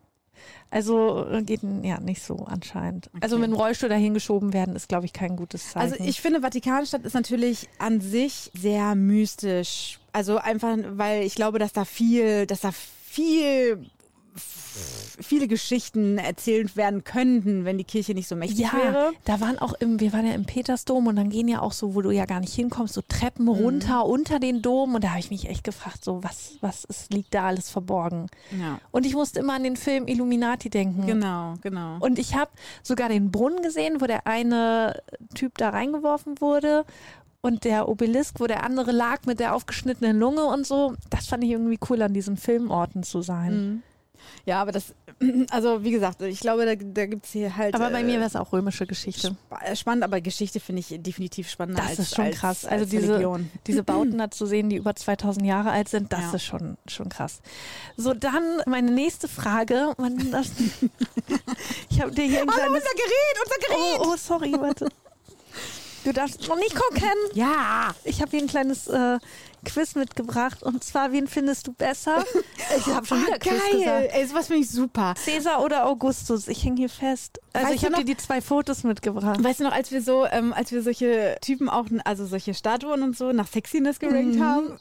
Also äh, geht ja nicht so anscheinend. Also Okay. mit dem Rollstuhl dahin geschoben werden ist, glaube ich, kein gutes Zeichen. Also ich finde, Vatikanstadt ist natürlich an sich sehr mystisch. Also einfach, weil ich glaube, dass da viel, dass da viel viele Geschichten erzählt werden könnten, wenn die Kirche nicht so mächtig ja, wäre. da waren auch im, wir waren ja im Petersdom und dann gehen ja auch so, wo du ja gar nicht hinkommst, so Treppen runter unter den Dom und da habe ich mich echt gefragt, so was, was ist, liegt da alles verborgen? Ja, Und ich musste immer an den Film Illuminati denken. genau, genau. Und ich habe sogar den Brunnen gesehen, wo der eine Typ da reingeworfen wurde und der Obelisk, wo der andere lag mit der aufgeschnittenen Lunge und so. Das fand ich irgendwie cool, an diesen Filmorten zu sein. Ja, aber das, also wie gesagt, ich glaube, da, da gibt es hier halt. Aber bei äh, mir wäre es auch römische Geschichte. spa- äh, spannend, aber Geschichte finde ich definitiv spannender Das als ist schon als, krass. Also als diese, Religion. diese Bauten da zu sehen, die über 2000 Jahre alt sind, das Ja. ist schon, schon krass. So, dann meine nächste Frage. Man, das, ich habe dir hier ein kleines... unser Gerät, unser Gerät! Oh, oh, sorry, warte. Du darfst noch nicht gucken. Ja, Ich habe hier ein kleines äh, Quiz mitgebracht und zwar, wen findest du besser? Ich habe schon wieder Ah, Quiz geil. gesagt. Ey, sowas finde ich super. Cäsar oder Augustus? Ich hänge hier fest. Also Weißt ich habe dir die zwei Fotos mitgebracht. Weißt du noch, als wir so, ähm, als wir solche Typen auch, also solche Statuen und so nach Sexiness gerankt Mhm. haben?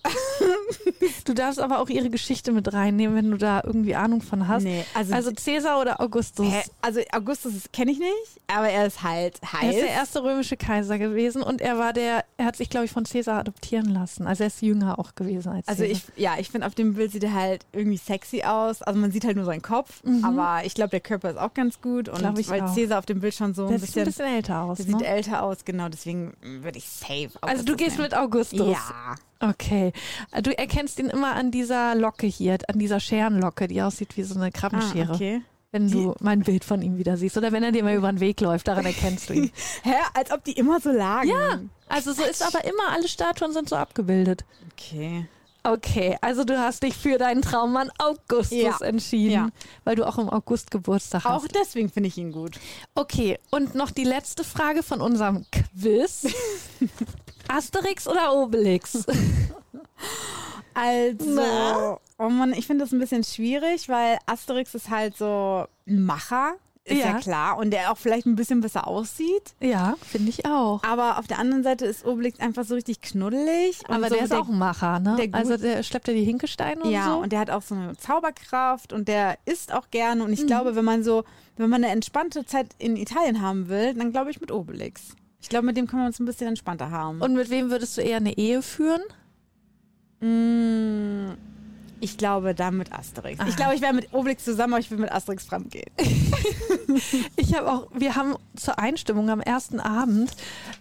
Du darfst aber auch ihre Geschichte mit reinnehmen, wenn du da irgendwie Ahnung von hast. Nee, also- also Cäsar oder Augustus? Hä? Also Augustus kenne ich nicht, aber er ist halt Er heiß. ist der erste römische Kaiser gewesen und er war der, er hat sich, glaube ich, von Cäsar adoptieren lassen. Also er ist jünger auch gewesen als Also ich, ja, ich finde, auf dem Bild sieht er halt irgendwie sexy aus. Also man sieht halt nur seinen Kopf, aber ich glaube, der Körper ist auch ganz gut. Und Mhm. Glaub ich weil auch. Cäsar auf dem Bild schon so ein sieht bisschen, ein bisschen älter aus. der Ne? sieht älter aus, genau, deswegen würde ich safe also du Augustus gehst nehmen. mit Augustus. Ja. Okay. Du erkennst ihn immer an dieser Locke hier, an dieser Scherenlocke, die aussieht wie so eine Krabbenschere. Ah, okay. Wenn du mein Bild von ihm wieder siehst. Oder wenn er dir mal über den Weg läuft, daran erkennst du ihn. Hä? Als ob die immer so lagen. Ja. Also so ist aber immer, alle Statuen sind so abgebildet. Okay. Okay, also du hast dich für deinen Traummann Augustus Ja. entschieden, Ja. weil du auch im August Geburtstag Auch hast. deswegen finde ich ihn gut. Okay, und noch die letzte Frage von unserem Quiz. Asterix oder Obelix? Also, Na? oh Mann, ich finde das ein bisschen schwierig, weil Asterix ist halt so ein Macher, ist ja, Ja. klar, und der auch vielleicht ein bisschen besser aussieht. Ja, finde ich auch. Aber auf der anderen Seite ist Obelix einfach so richtig knuddelig. Aber so der ist auch ein Macher, ne? der also der schleppt ja die Hinkesteine und Ja, so. und der hat auch so eine Zauberkraft und der isst auch gerne. Und Mhm. ich glaube, wenn man so, wenn man eine entspannte Zeit in Italien haben will, dann glaube ich mit Obelix. Ich glaube, mit dem kann man uns ein bisschen entspannter haben. und mit wem würdest du eher eine Ehe führen? Mm, ich glaube, dann mit Asterix. Ich Ah. glaube, ich wäre mit Obelix zusammen, aber ich will mit Asterix fremdgehen. Ich habe auch, wir haben zur Einstimmung am ersten Abend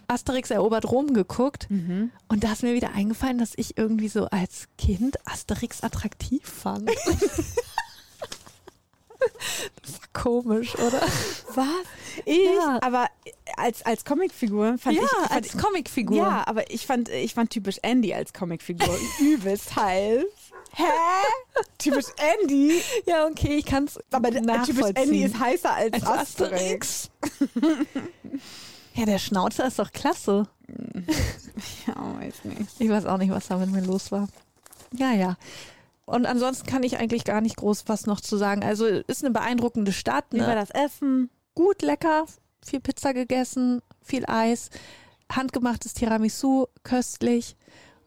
Asterix erobert Rom geguckt Mhm. und da ist mir wieder eingefallen, dass ich irgendwie so als Kind Asterix attraktiv fand. das war komisch, oder? Was? Ich? Ja. Aber als, als Comicfigur fand ja, ich. Fand als Comicfigur. Ja, aber ich fand, ich fand typisch Andy als Comicfigur übelst heiß. Hä? typisch Andy? Ja, okay, ich kann es Aber typisch Andy ist heißer als, als Asterix. Asterix. ja, der Schnauzer ist doch klasse. Ja, weiß nicht. Ich weiß auch nicht, was da mit mir los war. Ja, ja. Und ansonsten kann ich eigentlich gar nicht groß was noch zu sagen. Also ist eine beeindruckende Stadt. Wie war Ne? das Essen? Gut, lecker, viel Pizza gegessen, viel Eis, handgemachtes Tiramisu, köstlich.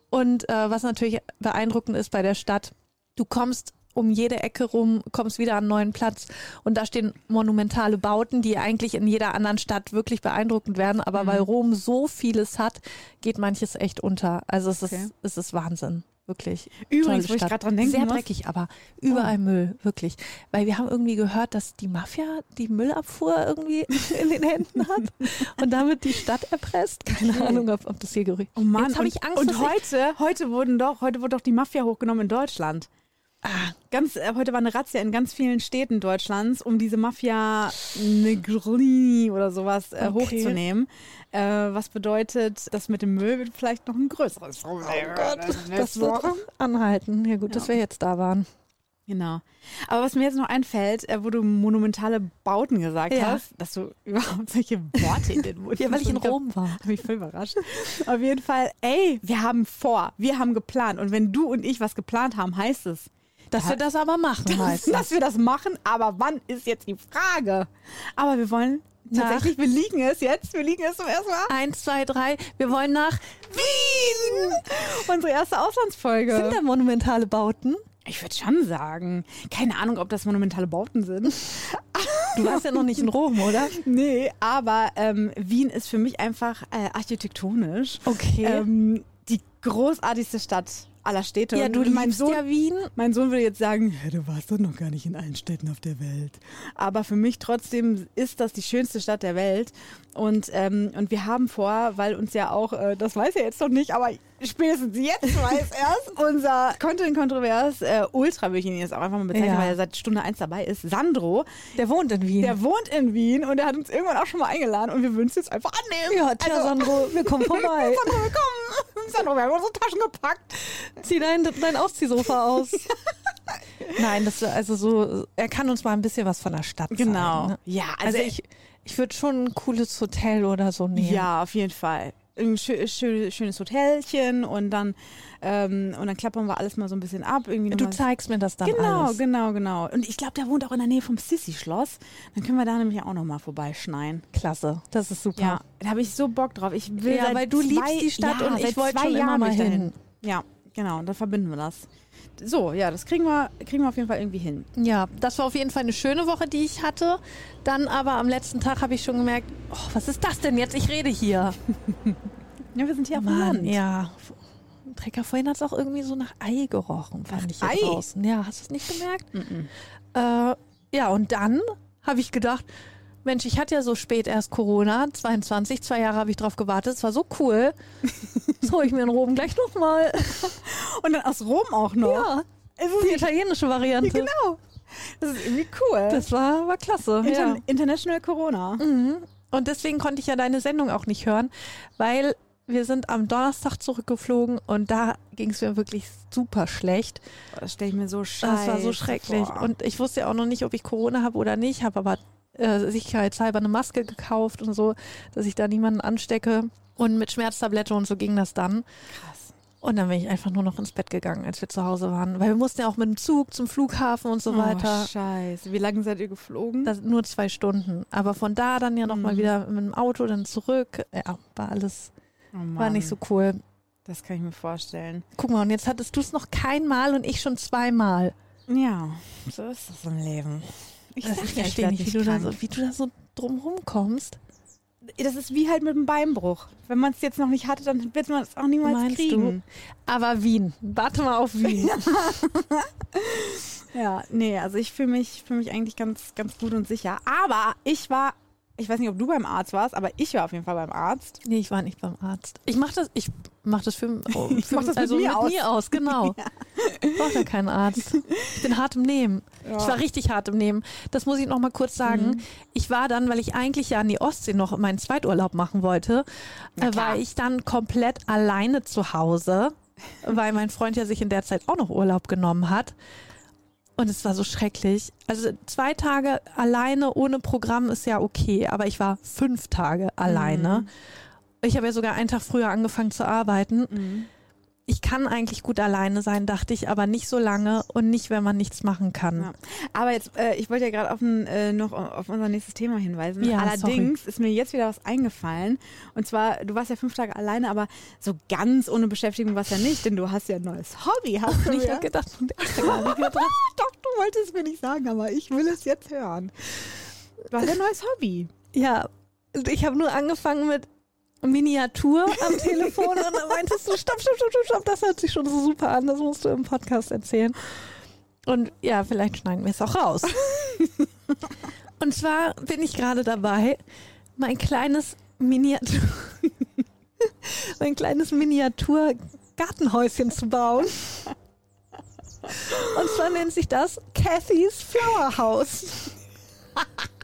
Und äh, was natürlich beeindruckend ist bei der Stadt, du kommst um jede Ecke rum, kommst wieder an einen neuen Platz und da stehen monumentale Bauten, die eigentlich in jeder anderen Stadt wirklich beeindruckend werden, aber weil Rom so vieles hat, geht manches echt unter. Also es Okay. ist, es ist Wahnsinn. Wirklich. Übrigens, wo ich gerade dran denken Sehr muss. dreckig, aber überall Müll, wirklich. Weil wir haben irgendwie gehört, dass die Mafia die Müllabfuhr irgendwie in den Händen hat und damit die Stadt erpresst. Keine Ahnung, ob, ob das hier gerücht Oh Mann, Jetzt habe und, ich Angst, und heute, heute wurden doch, heute wurde doch die Mafia hochgenommen in Deutschland. Ganz, äh, heute war eine Razzia in ganz vielen Städten Deutschlands, um diese Mafia Negrini oder sowas äh, Okay. hochzunehmen. Äh, was bedeutet, dass mit dem Müll wird vielleicht noch ein größeres Problem. das nächste wird Woche. anhalten. Ja gut, dass Ja. wir jetzt da waren. Genau. Aber was mir jetzt noch einfällt, äh, wo du monumentale Bauten gesagt Ja. hast, dass du überhaupt solche Worte in den Mund Ja, weil ich in. Rom war. Hab mich voll überrascht. Auf jeden Fall, ey, wir haben vor, wir haben geplant. Und wenn du und ich was geplant haben, heißt es, Dass Ja. wir das aber machen meistens. dass wir das machen, aber wann ist jetzt die Frage? Aber wir wollen Nach- tatsächlich, wir liegen es jetzt, wir liegen es zum ersten Mal. Eins, zwei, drei. Wir wollen nach Wien! Unsere erste Auslandsfolge. Sind da monumentale Bauten? ich würde schon sagen. Keine Ahnung, ob das monumentale Bauten sind. Du warst ja noch nicht in Rom, oder? Nee, aber ähm, Wien ist für mich einfach äh, architektonisch Okay. ähm, die großartigste Stadt aller Städte. ja, du Und mein Sohn, ja Wien. Mein Sohn würde jetzt sagen, "Hä, du warst doch noch gar nicht in allen Städten auf der Welt. Aber für mich trotzdem ist das die schönste Stadt der Welt. Und, ähm, und wir haben vor, weil uns ja auch, äh, das weiß er jetzt noch nicht, aber spätestens jetzt weiß erst, unser Content Kontrovers äh, Ultra, würde ich ihn jetzt auch einfach mal bezeichnen, Ja. weil er seit Stunde eins dabei ist, Sandro, Der wohnt in Wien. der wohnt in Wien und der hat uns irgendwann auch schon mal eingeladen und wir würden es jetzt einfach annehmen. ja, tja, Also- Sandro, wir kommen vorbei. Sandro, willkommen. Sandro, wir haben unsere Taschen gepackt. Zieh dein, dein Ausziehsofa aus. Nein, das also so, er kann uns mal ein bisschen was von der Stadt zeigen. Ne? Ja, Also, ich, ich würde schon ein cooles Hotel oder so nehmen. Ja, auf jeden Fall. Ein schö schö schönes Hotelchen und dann, ähm, und dann klappern wir alles mal so ein bisschen ab. Irgendwie Du zeigst mir das dann Genau, alles. genau, genau. Und ich glaube, der wohnt auch in der Nähe vom Sissi-Schloss. Dann können wir da nämlich auch nochmal vorbeischneien. Klasse, das ist super. Ja, da habe ich so Bock drauf. Ich will Ja, weil du zwei, liebst die Stadt ja, und ich wollte zwei schon immer Jahren mal ich dahin. hin. Ja, genau. Und dann verbinden wir das. So, ja, das kriegen wir, kriegen wir auf jeden Fall irgendwie hin. Ja, das war auf jeden Fall eine schöne Woche, die ich hatte. Dann aber am letzten Tag habe ich schon gemerkt, oh, was ist das denn jetzt? Ich rede hier. Ja, wir sind hier auf dem Mann, Land. ja. Trecker, vorhin hat es auch irgendwie so nach Ei gerochen, fand ich hier Ei? draußen. Ja, hast du es nicht gemerkt? Äh, ja, und dann habe ich gedacht, Mensch, ich hatte ja so spät erst Corona, 22, zwei Jahre habe ich drauf gewartet, es war so cool. Das hole ich mir in Rom gleich nochmal. Und dann aus Rom auch noch. Ja, die italienische Variante. Genau. Das ist irgendwie cool. Das war, war klasse. Inter ja. International Corona. Mhm. Und deswegen konnte ich ja deine Sendung auch nicht hören, weil wir sind am Donnerstag zurückgeflogen und da ging es mir wirklich super schlecht. Das stelle ich mir so scheiße Das war so schrecklich. vor. Und ich wusste ja auch noch nicht, ob ich Corona habe oder nicht, habe aber äh, sicherheitshalber eine Maske gekauft und so, dass ich da niemanden anstecke. Und mit Schmerztablette und so ging das dann. krass. Und dann bin ich einfach nur noch ins Bett gegangen, als wir zu Hause waren. Weil wir mussten ja auch mit dem Zug zum Flughafen und so weiter. Oh, scheiße. Wie lange seid ihr geflogen? Das nur zwei Stunden. Aber von da dann ja nochmal Mhm. wieder mit dem Auto dann zurück. Ja, war alles, oh, war nicht so cool. Das kann ich mir vorstellen. Guck mal, und jetzt hattest du es noch kein Mal und ich schon zweimal. Ja, so ist das im Leben. Ich Also sag ich ja, verstehe werd nicht, wie du, da so, wie du da so drumrum kommst. Das ist wie halt mit dem Beinbruch. Wenn man es jetzt noch nicht hatte, dann wird man es auch niemals Meinst kriegen. Aber Wien. Warte mal auf Wien. Ja, nee, also ich fühle mich, fühl mich eigentlich ganz, ganz gut und sicher. Aber ich war, ich weiß nicht, ob du beim Arzt warst, aber ich war auf jeden Fall beim Arzt. nee, ich war nicht beim Arzt. Ich mach das, ich mach das für, oh, Ich für mach das mit also mir mit aus. mir aus, genau. Ich brauche da keinen Arzt. Ich bin hart im Nehmen. Ja. Ich war richtig hart im Nehmen. Das muss ich noch mal kurz sagen. Mhm. Ich war dann, weil ich eigentlich ja an die Ostsee noch meinen Zweiturlaub machen wollte, äh, war ich dann komplett alleine zu Hause, weil mein Freund ja sich in der Zeit auch noch Urlaub genommen hat. Und es war so schrecklich. Also zwei Tage alleine ohne Programm ist ja okay, aber ich war fünf Tage alleine. Mhm. Ich habe ja sogar einen Tag früher angefangen zu arbeiten. Mhm. Ich kann eigentlich gut alleine sein, dachte ich, aber nicht so lange und nicht, wenn man nichts machen kann. Ja. Aber jetzt, äh, ich wollte ja gerade auf ein, äh, noch auf unser nächstes Thema hinweisen. Ja, Allerdings ist mir jetzt wieder was eingefallen. Und zwar, du warst ja fünf Tage alleine, aber so ganz ohne Beschäftigung warst ja nicht, denn du hast ja ein neues Hobby. Hast du Und ich ja? habe gedacht, du denkst ja gar nicht mehr dran. Doch, du wolltest es mir nicht sagen, aber ich will es jetzt hören. Du hast ja ein neues Hobby. Ja, ich habe nur angefangen mit Miniatur am Telefon und dann meintest du, stopp, stopp, stopp, stopp, stopp, das hört sich schon so super an, das musst du im Podcast erzählen. Und ja, vielleicht schneiden wir es auch raus. und zwar bin ich gerade dabei, mein kleines Miniatur, mein kleines Miniatur Gartenhäuschen zu bauen. Und zwar nennt sich das Cathy's Flower House.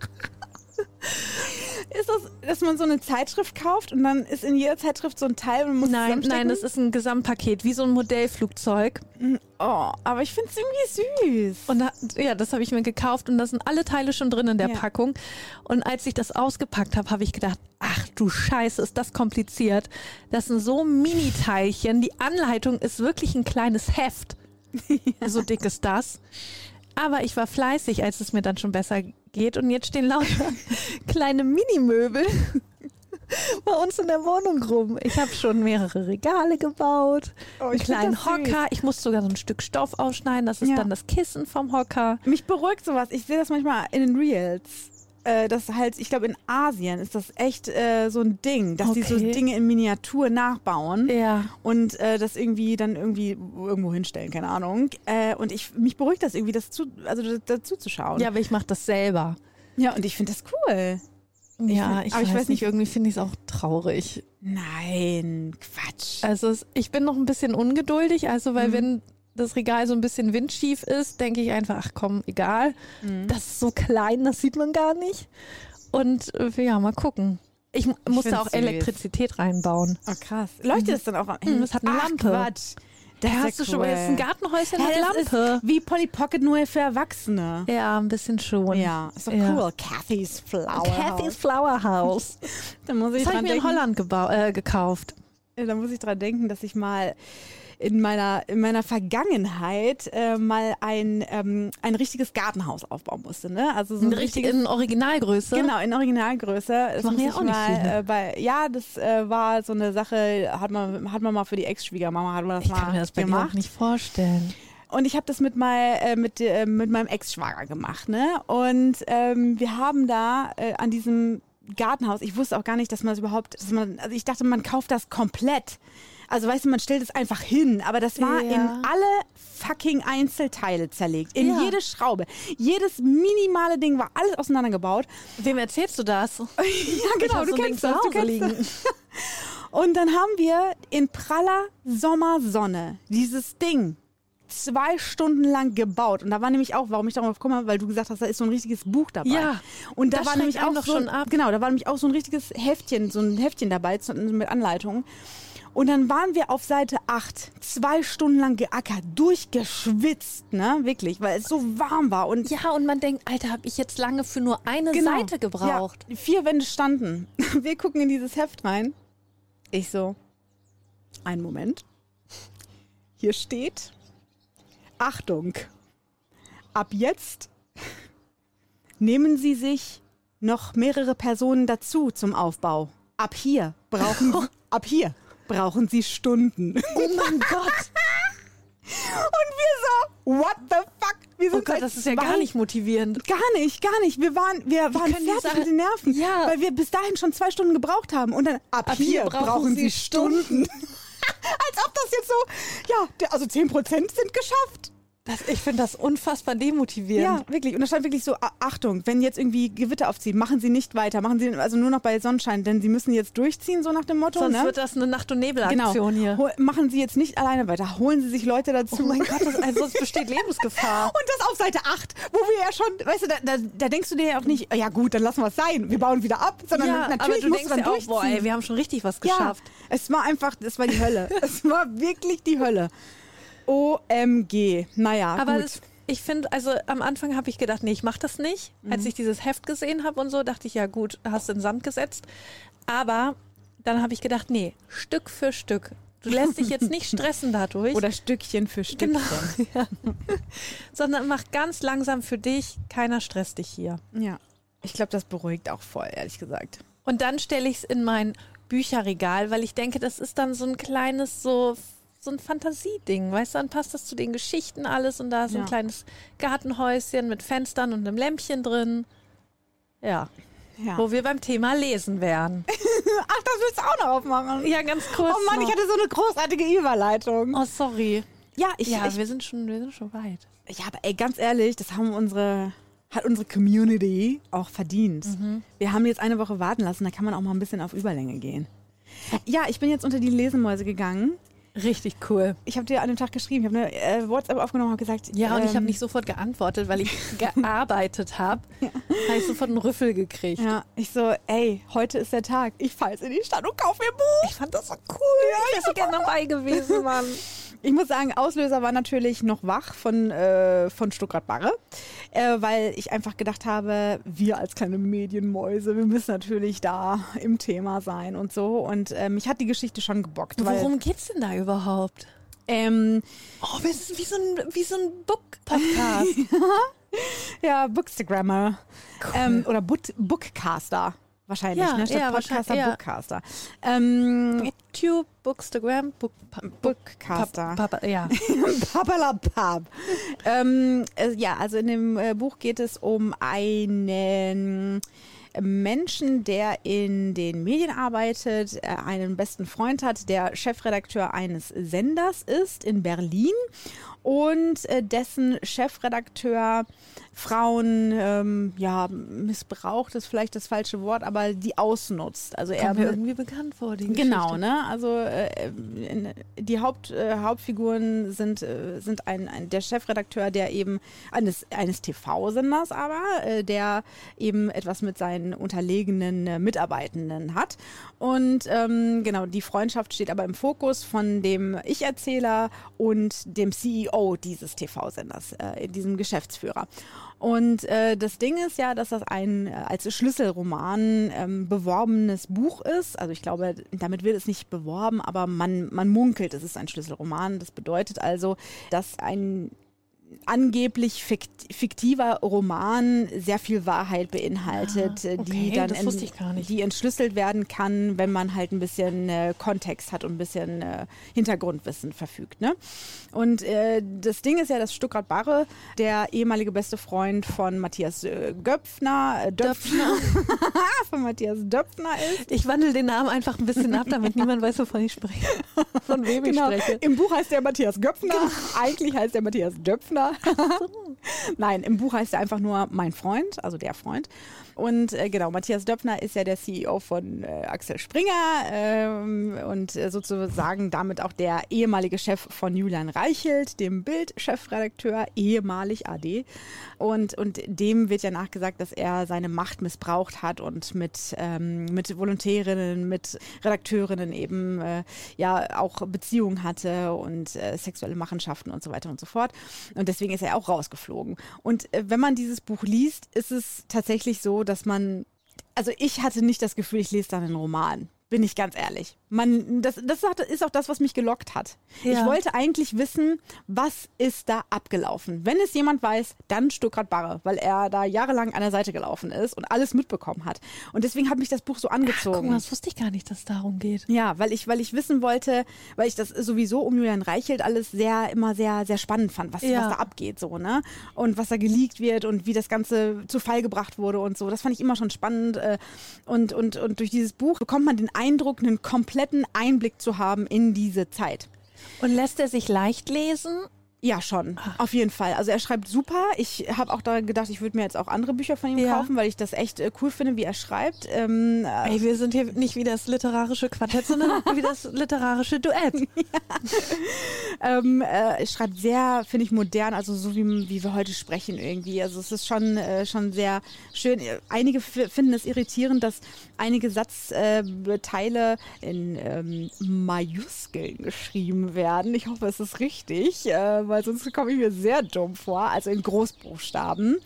Ist das, dass man so eine Zeitschrift kauft und dann ist in jeder Zeitschrift so ein Teil und man muss Nein, nein, das ist ein Gesamtpaket, wie so ein Modellflugzeug. Oh, aber ich finde es irgendwie süß. Und da, ja, das habe ich mir gekauft und da sind alle Teile schon drin in der Ja. Packung. Und als ich das ausgepackt habe, habe ich gedacht, ach du Scheiße, ist das kompliziert. Das sind so Mini-Teilchen. Die Anleitung ist wirklich ein kleines Heft. So dick ist das. Aber ich war fleißig, als es mir dann schon besser geht. Und jetzt stehen lauter kleine Minimöbel bei uns in der Wohnung rum. Ich habe schon mehrere Regale gebaut, Oh, einen kleinen. Hocker. Ich muss sogar so ein Stück Stoff ausschneiden. Das ist Ja. dann das Kissen vom Hocker. Mich beruhigt sowas. Ich sehe das manchmal in den Reels. Äh, das halt, ich glaube, in Asien ist das echt äh, so ein Ding, dass die so Okay. Dinge in Miniatur nachbauen. Ja. und äh, das irgendwie dann irgendwie irgendwo hinstellen, keine Ahnung. Äh, und ich mich beruhigt das irgendwie, das zu, also dazu zu schauen. Ja, aber ich mache das selber. ja, und ich finde das cool. Ja, find- ich, aber ich weiß, nicht, nicht- irgendwie finde ich es auch traurig. Nein, Quatsch. Also es, ich bin noch ein bisschen ungeduldig, also weil Mhm. wenn das Regal so ein bisschen windschief ist, denke ich einfach, ach komm, egal. Mhm. Das ist so klein, das sieht man gar nicht. Und äh, ja, mal gucken. Ich, mu- musste find's auch süß. Elektrizität reinbauen. Oh krass. Leuchtet es dann auch am Mhm, es hat eine Ach, Lampe. Quatsch. Da hast du schon mal cool. jetzt ein Gartenhäuschen Hä, mit Lampe. Wie Polly Pocket nur für Erwachsene. Ja, ein bisschen schon. Ja, ist doch Ja. cool. Cathy's Flower. Cathy's Flower House. Da muss ich Das habe ich mir in denken. Holland gebau äh, gekauft. Äh, Da muss ich dran denken, dass ich mal in meiner, in meiner Vergangenheit äh, mal ein, ähm, ein richtiges Gartenhaus aufbauen musste. Ne? Also so ein In, richtig, in Originalgröße. Genau, in Originalgröße. Das machen muss ja auch nicht mal, viele. äh, bei, ja, das äh, war so eine Sache, hat man, hat man mal für die Ex-Schwiegermama hat man das Ich mal kann mir das bei dir gemacht. auch nicht vorstellen. Und ich habe das mit, mal, äh, mit, äh, mit meinem Ex-Schwager gemacht. Ne? Und ähm, wir haben da äh, an diesem Gartenhaus, ich wusste auch gar nicht, dass man das überhaupt, dass man, also ich dachte, man kauft das komplett. Also weißt du, man stellt es einfach hin, aber das war Ja. in alle fucking Einzelteile zerlegt. In Ja. jede Schraube. Jedes minimale Ding war alles auseinandergebaut. Wem erzählst du das? Ja, genau, du kennst das. Du kennst das. liegen. Und dann haben wir in praller Sommersonne dieses Ding zwei Stunden lang gebaut. Und da war nämlich auch, warum ich darauf komme, weil du gesagt hast, da ist so ein richtiges Buch dabei. Ja, Und da das war nämlich auch so, schon ab. genau, da war nämlich auch so ein richtiges Heftchen, so ein Heftchen dabei mit Anleitungen. Und dann waren wir auf Seite 8, zwei Stunden lang geackert, durchgeschwitzt, ne, wirklich, weil es so warm war. Und Ja, und man denkt, Alter, habe ich jetzt lange für nur eine Genau. Seite gebraucht. Ja, vier Wände standen. Wir gucken in dieses Heft rein. Ich so, einen Moment. Hier steht, Achtung, ab jetzt nehmen Sie sich noch mehrere Personen dazu zum Aufbau. Ab hier brauchen, ab hier brauchen Sie Stunden. Oh mein Gott. Und wir so, what the fuck? Wir Oh sind Gott, seit das ist ja gar nicht motivierend. Gar nicht, gar nicht. Wir waren, wir waren fertig mit den Nerven, Ja. weil wir bis dahin schon zwei Stunden gebraucht haben. Und dann ab, Ab hier, hier brauchen, brauchen sie Sie Stunden. Als ob das jetzt so, ja, der- also 10 Prozent sind geschafft. Das, ich finde das unfassbar demotivierend. Ja, wirklich. Und da stand wirklich so, Achtung, wenn jetzt irgendwie Gewitter aufziehen, machen Sie nicht weiter. Machen Sie also nur noch bei Sonnenschein, denn Sie müssen jetzt durchziehen, so nach dem Motto. Sonst ne? wird das eine Nacht- und genau. Nebelaktion hier. Hol- Machen Sie jetzt nicht alleine weiter. Holen Sie sich Leute dazu. Oh mein Gott, das, also sonst besteht Lebensgefahr. Und das auf Seite 8, wo wir ja schon, weißt du, da, da, da denkst du dir ja auch nicht, ja gut, dann lassen wir es sein, wir bauen wieder ab, sondern ja, aber natürlich du musst denkst du dann ja auch, boah, ey, wir haben schon richtig was ja, geschafft. es war einfach, es war die Hölle. es war wirklich die Hölle. OMG. Naja, Aber gut. das, ich finde, also am Anfang habe ich gedacht, nee, ich mache das nicht. Mhm. Als ich dieses Heft gesehen habe und so, dachte ich, ja gut, hast du in den Sand gesetzt. Aber dann habe ich gedacht, nee, Stück für Stück. Du lässt dich jetzt nicht stressen dadurch, Oder Stückchen für Stückchen. Genau. ja. sondern mach ganz langsam für dich. Keiner stresst dich hier. Ja. Ich glaube, das beruhigt auch voll, ehrlich gesagt. Und dann stelle ich es in mein Bücherregal, weil ich denke, das ist dann so ein kleines, so, so ein Fantasieding. Weißt du, dann passt das zu den Geschichten alles und da ist Ja. ein kleines Gartenhäuschen mit Fenstern und einem Lämpchen drin. Ja, Ja. wo wir beim Thema Lesen wären. Ach, das willst du auch noch aufmachen? Ja, ganz kurz. Oh Mann, noch. ich hatte so eine großartige Überleitung. Oh, sorry. Ja, ich, ja, ich wir sind schon, wir sind schon weit. Ja, aber ey, ganz ehrlich, das haben unsere, hat unsere Community auch verdient. Wir haben jetzt eine Woche warten lassen, da kann man auch mal ein bisschen auf Überlänge gehen. Ja, ich bin jetzt unter die Lesemäuse gegangen. Richtig cool. Ich habe dir an dem Tag geschrieben, ich habe eine äh, WhatsApp aufgenommen und gesagt, Ja, und ich habe ähm, nicht sofort geantwortet, weil ich gearbeitet habe. Habe ich sofort einen Rüffel gekriegt. Ja, ich so, ey, heute ist der Tag. Ich fahr jetzt in die Stadt und kaufe mir ein Buch. Ich fand das so cool. ich wäre so gerne dabei gewesen, Mann. Ich muss sagen, Auslöser war natürlich noch wach von, äh, von Stuttgart-Barre, äh, weil ich einfach gedacht habe, wir als kleine Medienmäuse, wir müssen natürlich da im Thema sein und so. Und äh, mich hat die Geschichte schon gebockt. Worum geht's denn da überhaupt? Ähm, Oh, das ist wie so ein, wie so ein Book-Podcast. ja, Bookstagrammer. Ähm, oder Book Bookcaster. Wahrscheinlich, Ja, ne? Statt ja, Podcaster, ja. Bookcaster. Ähm, YouTube, Bookstagram, Book, Bookcaster. Papa, ja. Papalapap. ähm, äh, ja, also in dem äh, Buch geht es um einen Menschen, der in den Medien arbeitet, äh, einen besten Freund hat, der Chefredakteur eines Senders ist in Berlin und äh, dessen Chefredakteur Frauen, ähm, ja, missbraucht ist vielleicht das falsche Wort, aber die ausnutzt. Also er mir irgendwie bekannt vor, die Genau, Geschichte. ne? Also äh, in, die Haupt, äh, Hauptfiguren sind, äh, sind ein, ein, der Chefredakteur, der eben eines, eines TV-Senders aber, äh, der eben etwas mit seinen unterlegenen Mitarbeitenden hat. Und ähm, genau, die Freundschaft steht aber im Fokus von dem Ich-Erzähler und dem CEO dieses TV-Senders, äh, diesem Geschäftsführer. Und äh, das Ding ist ja, dass das ein äh, als Schlüsselroman ähm, beworbenes Buch ist. Also ich glaube, damit wird es nicht beworben, aber man, man munkelt, es ist ein Schlüsselroman. Das bedeutet also, dass ein angeblich fikt- fiktiver Roman sehr viel Wahrheit beinhaltet, die okay, dann ich gar nicht. die entschlüsselt werden kann, wenn man halt ein bisschen äh, Kontext hat und ein bisschen äh, Hintergrundwissen verfügt. Ne? Und äh, das Ding ist ja, dass Stuttgart Barre, der ehemalige beste Freund von Matthias äh, Göpfner, äh, Döpfner, von Matthias Döpfner ist. Ich wandle den Namen einfach ein bisschen ab, damit niemand weiß, wovon ich spreche. Von wem Genau. ich spreche. Im Buch heißt der Matthias Göpfner. Eigentlich heißt der Matthias Döpfner. Nein, im Buch heißt er einfach nur mein Freund, also der Freund. Und äh, genau, Matthias Döpfner ist ja der CEO von äh, Axel Springer ähm, und äh, sozusagen damit auch der ehemalige Chef von Julian Reichelt, dem Bild-Chefredakteur, ehemalig AD. Und, und dem wird ja nachgesagt, dass er seine Macht missbraucht hat und mit, ähm, mit Volontärinnen, mit Redakteurinnen eben äh, ja auch Beziehungen hatte und äh, sexuelle Machenschaften und so weiter und so fort. Und deswegen ist er auch rausgeflogen. Und äh, wenn man dieses Buch liest, ist es tatsächlich so, dass man, also ich hatte nicht das Gefühl, ich lese dann einen Roman. Bin ich ganz ehrlich. Man, das, das ist auch das, was mich gelockt hat. Ich Ja. wollte eigentlich wissen, was ist da abgelaufen. Wenn es jemand weiß, dann Stuttgart Barre, weil er da jahrelang an der Seite gelaufen ist und alles mitbekommen hat. Und deswegen hat mich das Buch so angezogen. Guck mal, das wusste ich gar nicht, dass es darum geht. Ja, weil ich, weil ich wissen wollte, weil ich das sowieso um Julian Reichelt alles sehr, immer sehr, sehr spannend fand, was, Ja. was da abgeht, so, ne? Und was da geleakt wird und wie das Ganze zu Fall gebracht wurde und so. Das fand ich immer schon spannend. äh, Und, und, und durch dieses Buch bekommt man den Eindruck, einen kompletten Einblick zu haben in diese Zeit. Und lässt er sich leicht lesen? Ja, schon. Auf jeden Fall. Also er schreibt super. Ich habe auch daran gedacht, ich würde mir jetzt auch andere Bücher von ihm Ja. kaufen, weil ich das echt äh, cool finde, wie er schreibt. Ähm, äh, Ey, wir sind hier nicht wie das literarische Quartett, sondern wie das literarische Duett. Ähm, äh, schreibt sehr, finde ich, modern, also so wie, wie wir heute sprechen irgendwie. Also es ist schon, äh, schon sehr schön. Einige finden es irritierend, dass einige Satzteile äh, in ähm, Majuskeln geschrieben werden. Ich hoffe, es ist richtig, äh, weil sonst komme ich mir sehr dumm vor. Also in Großbuchstaben.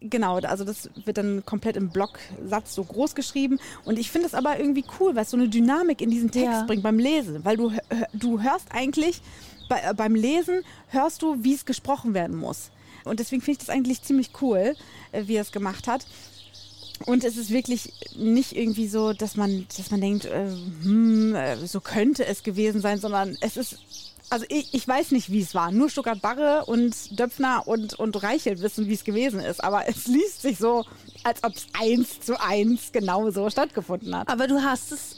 Genau, also das wird dann komplett im Blocksatz so groß geschrieben. Und ich finde es aber irgendwie cool, weil es so eine Dynamik in diesen Text Ja. bringt beim Lesen. Weil du, du hörst eigentlich bei, äh, beim Lesen hörst du, wie es gesprochen werden muss. Und deswegen finde ich das eigentlich ziemlich cool, äh, wie er es gemacht hat. Und es ist wirklich nicht irgendwie so, dass man, dass man denkt, äh, hm, äh, so könnte es gewesen sein, sondern es ist, also ich, ich weiß nicht, wie es war. Nur Stuttgart Barre und Döpfner und, und Reichelt wissen, wie es gewesen ist. Aber es liest sich so, als ob es eins zu eins genau so stattgefunden hat. Aber du hast es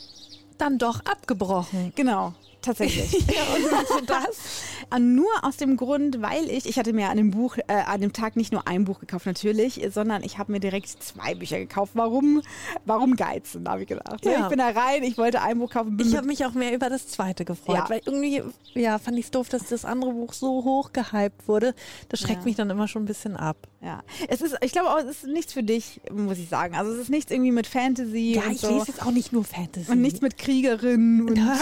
dann doch abgebrochen. Genau, tatsächlich. ja, und das? Äh, Nur aus dem Grund, weil ich, ich hatte mir an dem Buch, äh, an dem Tag nicht nur ein Buch gekauft natürlich, sondern ich habe mir direkt zwei Bücher gekauft. Warum, warum geizen, habe ich gedacht. ne? Ja. Ich bin da rein, ich wollte ein Buch kaufen. Ich habe mich auch mehr über das zweite gefreut, Ja. weil irgendwie ja, fand ich es doof, dass das andere Buch so hoch gehypt wurde. Das schreckt Ja. mich dann immer schon ein bisschen ab. ja. Es ist, ich glaube auch, es ist nichts für dich, muss ich sagen. Also es ist nichts irgendwie mit Fantasy Ja, ich so. lese jetzt auch nicht nur Fantasy. und nichts mit Kriegerinnen und äh,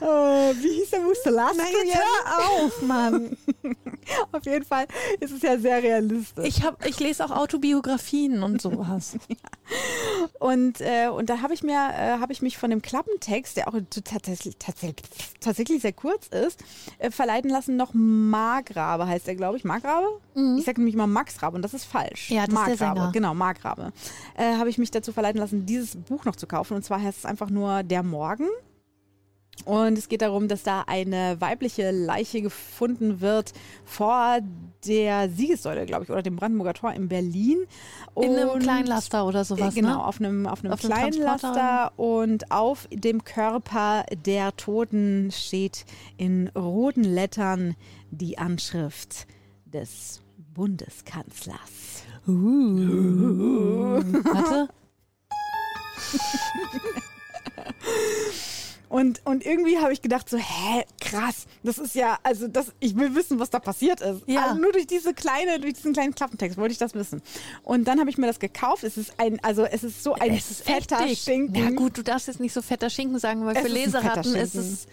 wie hieß der? The Last Nein, jetzt hör auf, Mann. Auf jeden Fall ist es ja sehr realistisch. Ich, hab, ich lese auch Autobiografien und sowas. Und, äh, und da habe ich mir, äh, habe ich mich von dem Klappentext, der auch tatsächlich, tatsächlich, tatsächlich sehr kurz ist, äh, verleiten lassen, noch Margrabe heißt er, glaube ich. Margrabe? Ich sage nämlich immer Max Rabe und das ist falsch. Mhm. Ja, das ist der Margrabe, Sänger. genau, Margrabe. Äh, habe ich mich dazu verleiten lassen, dieses Buch noch zu kaufen. Und zwar heißt es einfach nur Der Morgen. Und es geht darum, dass da eine weibliche Leiche gefunden wird vor der Siegessäule, glaube ich, oder dem Brandenburger Tor in Berlin. In einem Und- kleinen Laster oder sowas, Genau, ne? auf einem, auf einem Auf einem kleinen Transporter. Laster. Und auf dem Körper der Toten steht in roten Lettern die Anschrift des Bundeskanzlers. Warte. Und, und irgendwie habe ich gedacht so, hä, krass, das ist ja, also das, ich will wissen, was da passiert ist. Ja. Also nur durch diese kleine, durch diesen kleinen Klappentext wollte ich das wissen. Und dann habe ich mir das gekauft. Es ist ein, also es ist so ein Es fetter. Schinken. Ja gut, du darfst jetzt nicht so fetter Schinken sagen, weil Es für Leseratten ist es, ist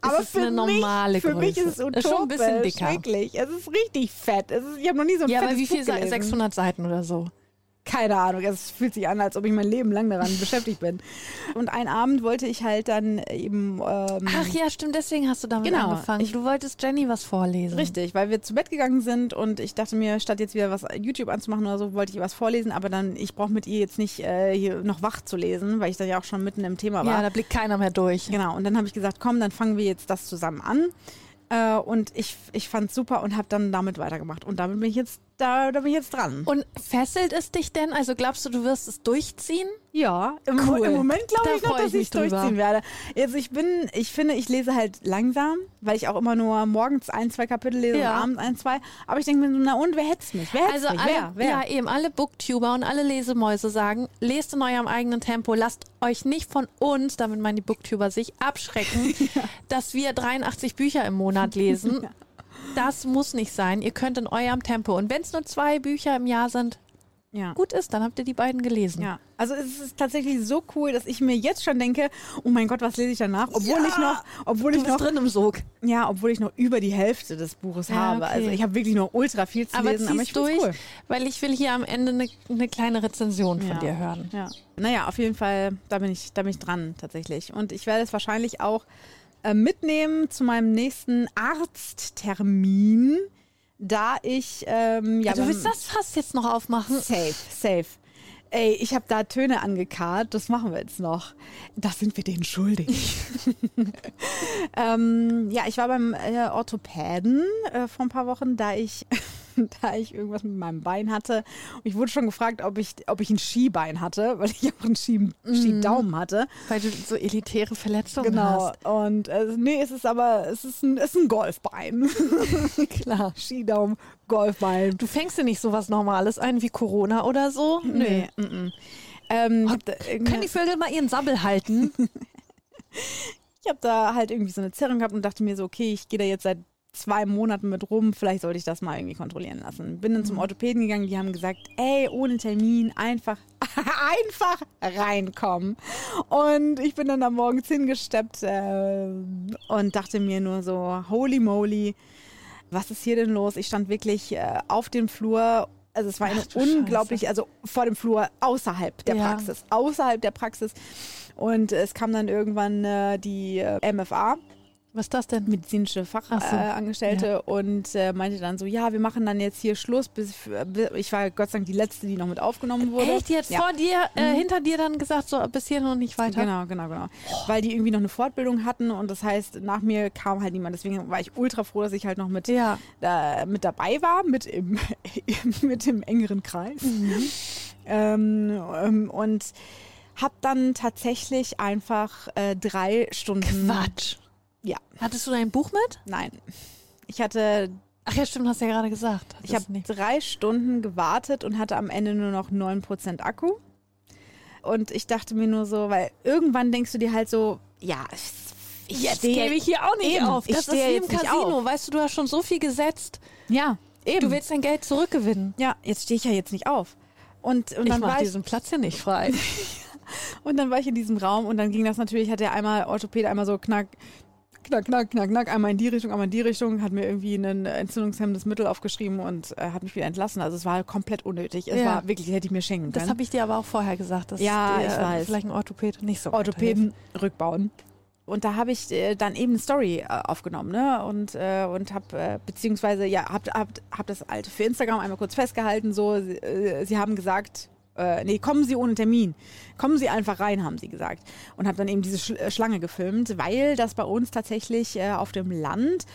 Aber es für eine normale mich, für Größe. mich ist es utopisch. Ist schon ein bisschen dicker. Wirklich. Es ist richtig fett. Es ist, ich habe noch nie so ein Ja, aber wie viel? Gelesen. 600 Seiten oder so. Keine Ahnung. Es fühlt sich an, als ob ich mein Leben lang daran beschäftigt bin. Und einen Abend wollte ich halt dann eben. Ähm, Ach ja, stimmt, deswegen hast du damit Genau. angefangen. Ich- du wolltest Jenny was vorlesen. Richtig, weil wir zu Bett gegangen sind und ich dachte mir, statt jetzt wieder was YouTube anzumachen oder so, wollte ich ihr was vorlesen, aber dann, ich brauche mit ihr jetzt nicht äh, hier noch wach zu lesen, weil ich dann ja auch schon mitten im Thema war. Ja, da blickt keiner mehr durch. Genau, und dann habe ich gesagt, komm, dann fangen wir jetzt das zusammen an. Äh, und ich, ich fand es super und habe dann damit weitergemacht. Und damit bin ich jetzt, da, da bin ich jetzt dran. Und fesselt es dich denn? Also glaubst du, du wirst es durchziehen? Ja, im, Cool. im Moment glaube Da ich noch, dass ich es durchziehen werde. Also ich bin, ich finde, ich lese halt langsam, weil ich auch immer nur morgens ein, zwei Kapitel lese Ja. und abends ein, zwei. Aber ich denke mir so, na und, wer hätt's mich? Wer hätt's Also mich? alle, wer? Wer? ja eben alle Booktuber und alle Lesemäuse sagen, lest in eurem eigenen Tempo, lasst euch nicht von uns, damit meinen die Booktuber sich abschrecken, dass wir 83 Bücher im Monat lesen. Das muss nicht sein. Ihr könnt in eurem Tempo. Und wenn es nur zwei Bücher im Jahr sind, ja. gut ist, dann habt ihr die beiden gelesen. Ja, also es ist tatsächlich so cool, dass ich mir jetzt schon denke, oh mein Gott, was lese ich danach? Obwohl ich noch, obwohl Du ich noch, drin im Sog. ja, obwohl ich noch über die Hälfte des Buches Ja, habe. okay. Also ich habe wirklich noch ultra viel zu Aber lesen, aber ich durch, cool. weil ich will hier am Ende eine eine kleine Rezension von Ja. dir hören. Ja. Naja, auf jeden Fall, da bin ich, da bin ich dran tatsächlich. Und ich werde es wahrscheinlich auch mitnehmen zu meinem nächsten Arzttermin, da ich ähm, ja du beim- willst das fast jetzt noch aufmachen? Safe, safe. Ey, ich habe da Töne angekarrt, das machen wir jetzt noch. Das sind wir denen schuldig. ähm, ja, ich war beim äh, Orthopäden äh, vor ein paar Wochen, da ich, da ich irgendwas mit meinem Bein hatte. Und ich wurde schon gefragt, ob ich, ob ich ein Skibein hatte, weil ich auch einen Ski, Skidaumen hatte. Weil du so elitäre Verletzungen Genau. hast. Und äh, nee, es ist aber, es ist ein, es ist ein Golfbein. Klar. Skidaumen, Golfbein. Du fängst dir nicht sowas Normales ein wie Corona oder so? Nee. mm, mm. Ähm, da Können die Vögel mal ihren Sabbel halten? Ich habe da halt irgendwie so eine Zerrung gehabt und dachte mir so, okay, ich gehe da jetzt seit zwei Monaten mit rum, vielleicht sollte ich das mal irgendwie kontrollieren lassen. Bin dann zum Orthopäden gegangen, die haben gesagt, ey, ohne Termin, einfach, einfach reinkommen. Und ich bin dann da morgens hingesteppt äh, und dachte mir nur so, holy moly, was ist hier denn los? Ich stand wirklich äh, auf dem Flur. Also es war eine Ach unglaublich, also vor dem Flur außerhalb der Ja. Praxis, außerhalb der Praxis. Und es kam dann irgendwann äh, die äh, MFA, Was ist das denn? medizinische. Fachangestellte, äh, Angestellte, und äh, meinte dann so, ja, wir machen dann jetzt hier Schluss. Bis, bis ich war Gott sei Dank die Letzte, die noch mit aufgenommen wurde. Echt? Die hat ja. Mhm. vor dir, äh, hinter dir dann gesagt, so bis hier noch nicht weiter? Genau, genau, genau. Weil die irgendwie noch eine Fortbildung hatten und das heißt, nach mir kam halt niemand. Deswegen war ich ultra froh, dass ich halt noch mit, Ja. mit dabei war, mit im, mit im engeren Kreis. Mhm. Ähm, ähm, und hab dann tatsächlich einfach äh, drei Stunden. Quatsch. Ja, Hattest du dein Buch mit? nein. Ich hatte, Ach ja, stimmt, hast du ja gerade gesagt. ich habe nicht. drei Stunden gewartet und hatte am Ende nur noch 9% Akku. Und ich dachte mir nur so, weil irgendwann denkst du dir halt so, ja, ich Jetzt stehe- gebe ich hier auch nicht Eben, auf. ich Das ist wie im Casino. Weißt du, du hast schon so viel gesetzt. Ja, eben. Du willst dein Geld zurückgewinnen. ja, jetzt stehe ich ja jetzt nicht auf. Und, und, Ich dann mach war ich, diesen Platz hier nicht frei. und dann war ich in diesem Raum und dann ging das natürlich, hat der einmal Orthopäde einmal so knack knack, knack, knack, knack, einmal in die Richtung, einmal in die Richtung, hat mir irgendwie ein entzündungshemmendes Mittel aufgeschrieben und äh, hat mich wieder entlassen. Also es war komplett unnötig. Es Ja. war wirklich, hätte ich mir schenken Das können. habe ich dir aber auch vorher gesagt, dass Ja, dir, ich weiß. vielleicht ein Orthopäde nicht so. Orthopäden rückbauen. Und da habe ich äh, dann eben eine Story äh, aufgenommen, ne? Und, äh, und habe, äh, beziehungsweise, ja, hab, hab, hab das halt für Instagram einmal kurz festgehalten, so, sie, äh, sie haben gesagt, äh, nee, kommen Sie ohne Termin. Kommen Sie einfach rein, haben sie gesagt. Und habe dann eben diese Sch äh, Schlange gefilmt, weil das bei uns tatsächlich äh, auf dem Land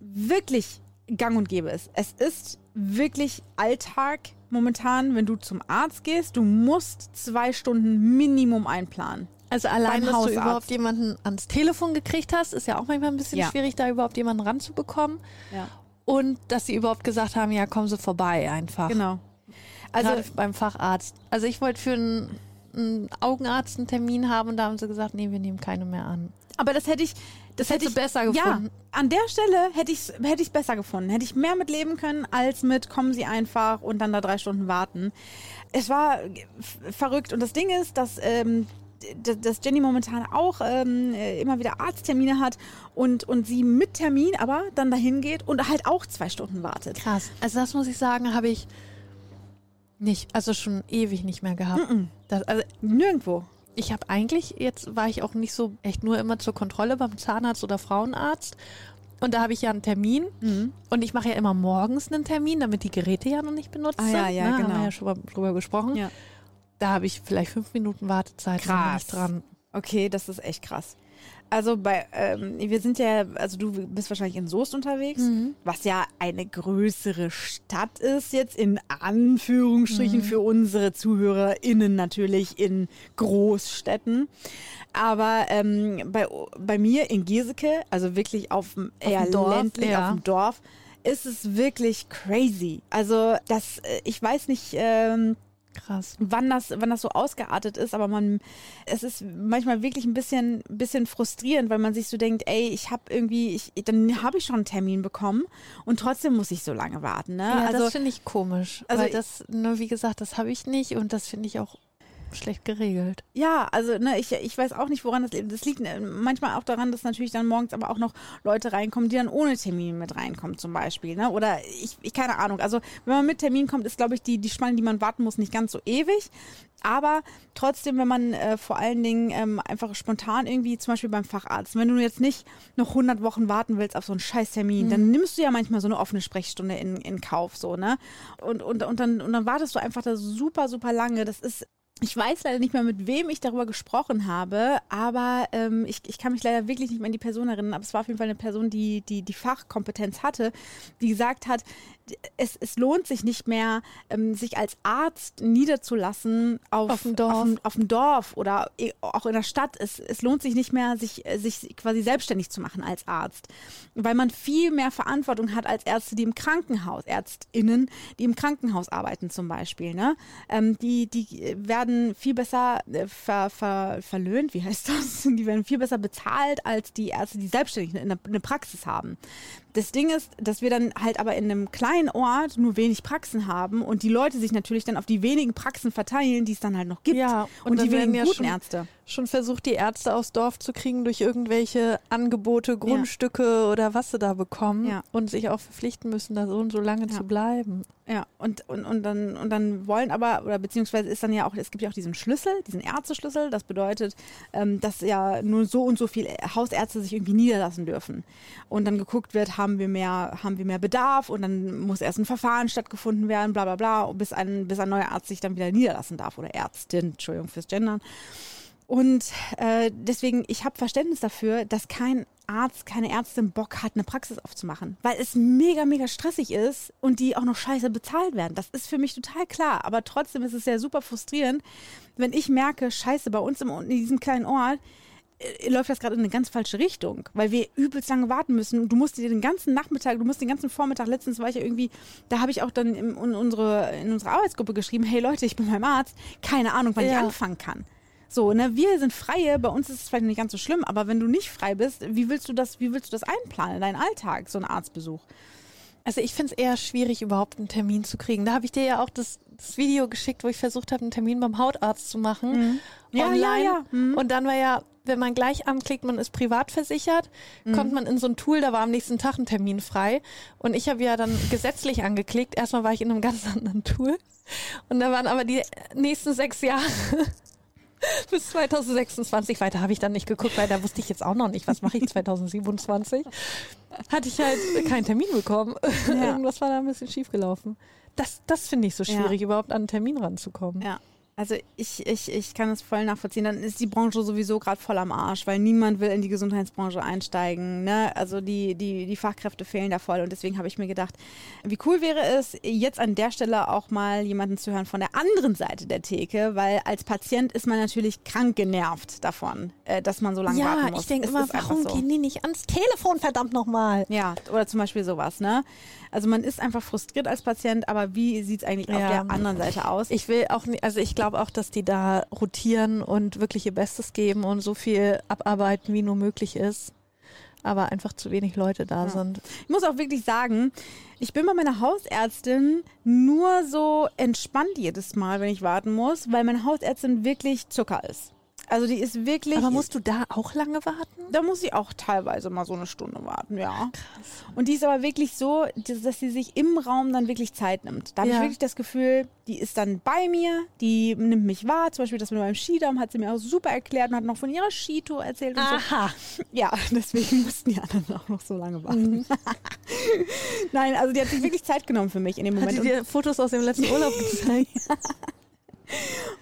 wirklich gang und gäbe ist. Es ist wirklich Alltag momentan, wenn du zum Arzt gehst, du musst zwei Stunden Minimum einplanen. Also allein, dass Hausarzt. du überhaupt jemanden ans Telefon gekriegt hast, ist ja auch manchmal ein bisschen Ja. schwierig, da überhaupt jemanden ranzubekommen. Ja. Und dass sie überhaupt gesagt haben, ja, kommen Sie vorbei einfach. Genau. Also Gerade beim Facharzt. Also ich wollte für einen, einen Augenarzt einen Termin haben und da haben sie gesagt, nee, wir nehmen keine mehr an. Aber das hätte ich, das, Das hätte ich besser gefunden. Ja, an der Stelle hätte ich es hätte ich's besser gefunden. Hätte ich mehr mit leben können, als mit kommen Sie einfach und dann da drei Stunden warten. Es war verrückt. Und das Ding ist, dass, ähm, dass Jenny momentan auch ähm, äh, immer wieder Arzttermine hat und, und sie mit Termin aber dann dahin geht und halt auch zwei Stunden wartet. Krass. Also das muss ich sagen, habe ich nicht, also schon ewig nicht mehr gehabt. Das, also Nirgendwo. ich habe eigentlich, jetzt war ich auch nicht so echt nur immer zur Kontrolle beim Zahnarzt oder Frauenarzt. Und da habe ich ja einen Termin. Mhm. Und ich mache ja immer morgens einen Termin, damit die Geräte ja noch nicht benutzt Ah, ja, sind. ja, ne? Haben genau. wir ja schon mal drüber gesprochen. Ja. Da habe ich vielleicht fünf Minuten Wartezeit. Krass. ich dran. Okay, das ist echt krass. Also bei, ähm, wir sind ja, also du bist wahrscheinlich in Soest unterwegs, was ja eine größere Stadt ist jetzt in Anführungsstrichen für unsere ZuhörerInnen natürlich in Großstädten. Aber ähm, bei, bei mir in Geseke, also wirklich auf dem eher Dorf, ländlich, ja. auf dem Dorf, ist es wirklich crazy. Also das, äh, ich weiß nicht, ähm, Krass. wann das, wann das so ausgeartet ist, aber man, es ist manchmal wirklich ein bisschen, bisschen frustrierend, weil man sich so denkt, ey, ich habe irgendwie, ich, dann habe ich schon einen Termin bekommen und trotzdem muss ich so lange warten. Ne? Ja, also das finde ich komisch. also das, nur wie gesagt, das habe ich nicht und das finde ich auch schlecht geregelt. Ja, also ne, ich, ich weiß auch nicht, woran das liegt. Das liegt äh, manchmal auch daran, dass natürlich dann morgens aber auch noch Leute reinkommen, die dann ohne Termin mit reinkommen zum Beispiel. Ne? Oder ich, ich keine Ahnung. Also wenn man mit Termin kommt, ist glaube ich die, die Spanne, die man warten muss, nicht ganz so ewig. Aber trotzdem, wenn man äh, vor allen Dingen ähm, einfach spontan irgendwie, zum Beispiel beim Facharzt, wenn du jetzt nicht noch 100 Wochen warten willst auf so einen Scheißtermin, dann nimmst du ja manchmal so eine offene Sprechstunde in, in Kauf, so, ne? Und, und, und, dann, und dann wartest du einfach da super, super lange. Das ist ich weiß leider nicht mehr, mit wem ich darüber gesprochen habe, aber ähm, ich, ich kann mich leider wirklich nicht mehr an die Person erinnern. Aber es war auf jeden Fall eine Person, die die, die Fachkompetenz hatte, die gesagt hat, es, es lohnt sich nicht mehr, ähm, sich als Arzt niederzulassen auf, Auf dem Dorf. Auf, auf dem Dorf oder eh- auch in der Stadt. Es, es lohnt sich nicht mehr, sich, äh, sich quasi selbstständig zu machen als Arzt, weil man viel mehr Verantwortung hat als Ärzte, die im Krankenhaus, ÄrztInnen, die im Krankenhaus arbeiten zum Beispiel. Ne? Ähm, die, die werden viel besser äh, ver, ver, verlöhnt, wie heißt das? Die werden viel besser bezahlt als die Ärzte, die selbstständig eine, eine Praxis haben. Das Ding ist, dass wir dann halt aber in einem kleinen Ort nur wenig Praxen haben und die Leute sich natürlich dann auf die wenigen Praxen verteilen, die es dann halt noch gibt. Ja, und, und die wenigen ja guten schon- Ärzte. Schon versucht, die Ärzte aufs Dorf zu kriegen durch irgendwelche Angebote, Grundstücke oder was sie da bekommen Ja. und sich auch verpflichten müssen, da so und so lange Ja. zu bleiben. Ja, und, und, und, dann, und dann wollen aber, oder beziehungsweise ist dann ja auch, es gibt ja auch diesen Schlüssel, diesen Ärzteschlüssel. Das bedeutet, ähm, dass ja nur so und so viele Hausärzte sich irgendwie niederlassen dürfen. Und dann geguckt wird, haben wir mehr, haben wir mehr Bedarf und dann muss erst ein Verfahren stattgefunden werden, bla bla bla, bis ein, bis ein neuer Arzt sich dann wieder niederlassen darf oder Ärztin, Entschuldigung fürs Gendern. Und äh, deswegen, ich habe Verständnis dafür, dass kein Arzt, keine Ärztin Bock hat, eine Praxis aufzumachen. Weil es mega, mega stressig ist und die auch noch scheiße bezahlt werden. Das ist für mich total klar. Aber trotzdem ist es ja super frustrierend, wenn ich merke, scheiße, bei uns im, in diesem kleinen Ort äh, läuft das gerade in eine ganz falsche Richtung, weil wir übelst lange warten müssen. Und du musst dir den ganzen Nachmittag, du musst den ganzen Vormittag, letztens war ich ja irgendwie, da habe ich auch dann in, in, unsere, in unsere Arbeitsgruppe geschrieben, hey Leute, ich bin beim Arzt, keine Ahnung, wann ich Ja. anfangen kann. So, ne, wir sind Freie, bei uns ist es vielleicht nicht ganz so schlimm, aber wenn du nicht frei bist, wie willst du das, wie willst du das einplanen, deinen Alltag, so ein Arztbesuch? Also ich finde es eher schwierig, überhaupt einen Termin zu kriegen. Da habe ich dir ja auch das, das Video geschickt, wo ich versucht habe, einen Termin beim Hautarzt zu machen. Ja, online. ja, ja. Mhm. Und dann war ja wenn man gleich anklickt, man ist privat versichert, kommt man in so ein Tool, da war am nächsten Tag ein Termin frei. Und ich habe ja dann gesetzlich angeklickt. Erstmal war ich in einem ganz anderen Tool. Und da waren aber die nächsten sechs Jahre bis 2026. Weiter habe ich dann nicht geguckt, weil da wusste ich jetzt auch noch nicht, was mache ich 2027. Hatte ich halt keinen Termin bekommen. Ja. Irgendwas war da ein bisschen schief gelaufen. Das, das finde ich so Ja. schwierig, überhaupt an einen Termin ranzukommen. Ja. Also ich, ich, ich kann es voll nachvollziehen. Dann ist die Branche sowieso gerade voll am Arsch, weil niemand will in die Gesundheitsbranche einsteigen. Ne? Also die, die, die Fachkräfte fehlen da voll. Und deswegen habe ich mir gedacht, wie cool wäre es, jetzt an der Stelle auch mal jemanden zu hören von der anderen Seite der Theke, weil als Patient ist man natürlich krank genervt davon, äh, dass man so lange warten Ja, muss. ich denke immer, warum so. gehen die nicht ans Telefon, verdammt nochmal? Ja, oder zum Beispiel sowas, ne? Also man ist einfach frustriert als Patient, aber wie sieht es eigentlich auf Ja. der anderen Seite aus? Ich will auch nicht, also ich glaube auch, dass die da rotieren und wirklich ihr Bestes geben und so viel abarbeiten, wie nur möglich ist. Aber einfach zu wenig Leute da sind. Ich muss auch wirklich sagen, ich bin bei meiner Hausärztin nur so entspannt jedes Mal, wenn ich warten muss, weil meine Hausärztin wirklich Zucker ist. Also die ist wirklich. Aber musst du da auch lange warten? da muss ich auch teilweise mal so eine Stunde warten, ja. Und die ist aber wirklich so, dass sie sich im Raum dann wirklich Zeit nimmt. Da habe ich wirklich das Gefühl, die ist dann bei mir, die nimmt mich wahr. Zum Beispiel das mit meinem Skidaum hat sie mir auch super erklärt und hat noch von ihrer Skitour erzählt und so. Aha. Ja, deswegen mussten die anderen auch noch so lange warten. Mhm. Nein, also die hat sich wirklich Zeit genommen für mich in dem Hat Moment. die dir Fotos aus dem letzten Urlaub gezeigt?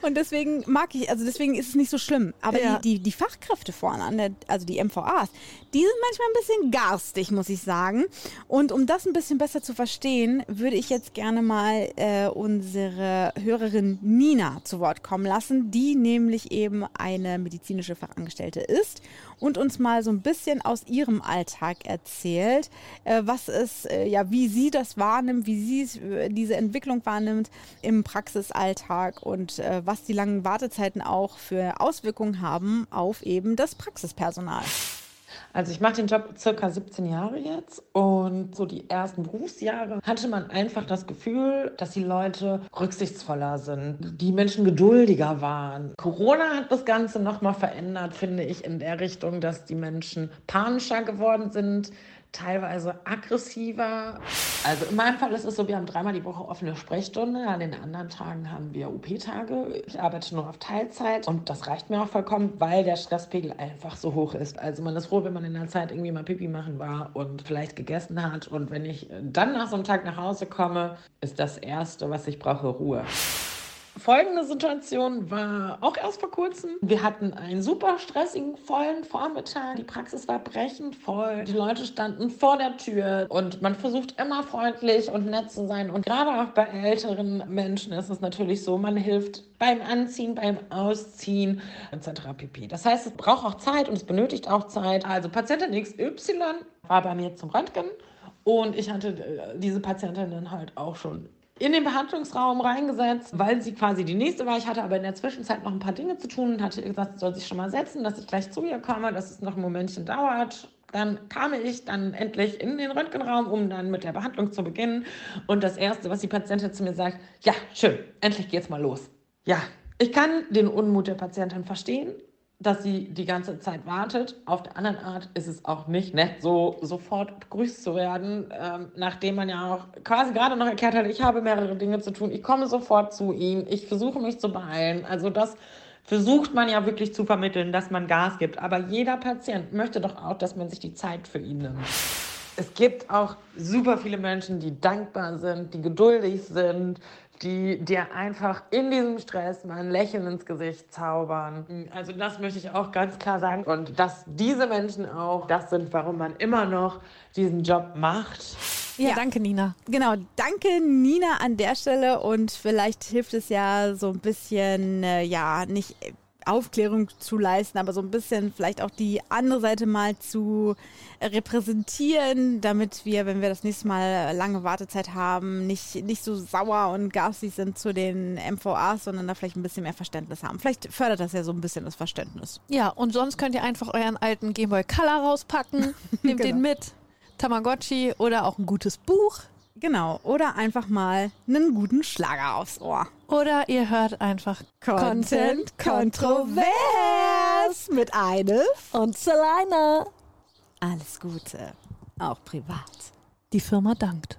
Und, deswegen mag ich, also deswegen ist es nicht so schlimm. Aber Ja. die, die, die Fachkräfte vorne an der, also die MVAs, die sind manchmal ein bisschen garstig, muss ich sagen. Und um das ein bisschen besser zu verstehen, würde ich jetzt gerne mal äh, unsere Hörerin Nina zu Wort kommen lassen, die nämlich eben eine medizinische Fachangestellte ist und uns mal so ein bisschen aus ihrem Alltag erzählt, äh, was es, äh, ja, wie sie das wahrnimmt, wie sie äh, diese Entwicklung wahrnimmt im Praxisalltag und äh, was die langen Wartezeiten auch für Auswirkungen haben auf eben das Praxispersonal. Also ich mache den Job circa 17 Jahre jetzt und so die ersten Berufsjahre hatte man einfach das Gefühl, dass die Leute rücksichtsvoller sind, die Menschen geduldiger waren. Corona hat das Ganze nochmal verändert, finde ich, in der Richtung, dass die Menschen panischer geworden sind, teilweise aggressiver. Also in meinem Fall ist es so, wir haben dreimal die Woche offene Sprechstunde, an den anderen Tagen haben wir OP-Tage. Ich arbeite nur auf Teilzeit und das reicht mir auch vollkommen, weil der Stresspegel einfach so hoch ist. Also man ist froh, wenn man in der Zeit irgendwie mal Pipi machen war und vielleicht gegessen hat. Und wenn ich dann nach so einem Tag nach Hause komme, ist das Erste, was ich brauche, Ruhe. Folgende Situation war auch erst vor kurzem. Wir hatten einen super stressigen, vollen Vormittag. Die Praxis war brechend voll. Die Leute standen vor der Tür und man versucht immer freundlich und nett zu sein. Und gerade auch bei älteren Menschen ist es natürlich so, man hilft beim Anziehen, beim Ausziehen etc. pp. Das heißt, es braucht auch Zeit und es benötigt auch Zeit. Also Patientin XY war bei mir zum Röntgen und ich hatte äh, diese Patientin dann halt auch schon in den Behandlungsraum reingesetzt, weil sie quasi die nächste war. Ich hatte aber in der Zwischenzeit noch ein paar Dinge zu tun und hatte gesagt, sie soll sich schon mal setzen, dass ich gleich zu ihr komme, dass es noch ein Momentchen dauert. Dann kam ich dann endlich in den Röntgenraum, um dann mit der Behandlung zu beginnen. Und das Erste, was die Patientin zu mir sagt, ja, schön, endlich geht's mal los. Ja, ich kann den Unmut der Patientin verstehen, dass sie die ganze Zeit wartet. Auf der anderen Art ist es auch nicht nett, so sofort begrüßt zu werden, ähm, nachdem man ja auch quasi gerade noch erklärt hat, ich habe mehrere Dinge zu tun, ich komme sofort zu ihm, ich versuche mich zu beeilen. Also das versucht man ja wirklich zu vermitteln, dass man Gas gibt. Aber jeder Patient möchte doch auch, dass man sich die Zeit für ihn nimmt. Es gibt auch super viele Menschen, die dankbar sind, die geduldig sind, die dir einfach in diesem Stress mal ein Lächeln ins Gesicht zaubern. Also das möchte ich auch ganz klar sagen. Und dass diese Menschen auch das sind, warum man immer noch diesen Job macht. Ja, Ja. danke, Nina. Genau, danke Nina an der Stelle und vielleicht hilft es ja so ein bisschen, äh, ja, nicht Aufklärung zu leisten, aber so ein bisschen vielleicht auch die andere Seite mal zu repräsentieren, damit wir, wenn wir das nächste Mal lange Wartezeit haben, nicht, nicht so sauer und garstig sind zu den MVAs, sondern da vielleicht ein bisschen mehr Verständnis haben. Vielleicht fördert das ja so ein bisschen das Verständnis. Ja, und sonst könnt ihr einfach euren alten Game Boy Color rauspacken. Nehmt den Genau. mit. Tamagotchi oder auch ein gutes Buch. Genau, oder einfach mal einen guten Schlager aufs Ohr. Oder ihr hört einfach Content kontrovers. Mit Eines Und Selina. Alles Gute, auch privat. Die Firma dankt.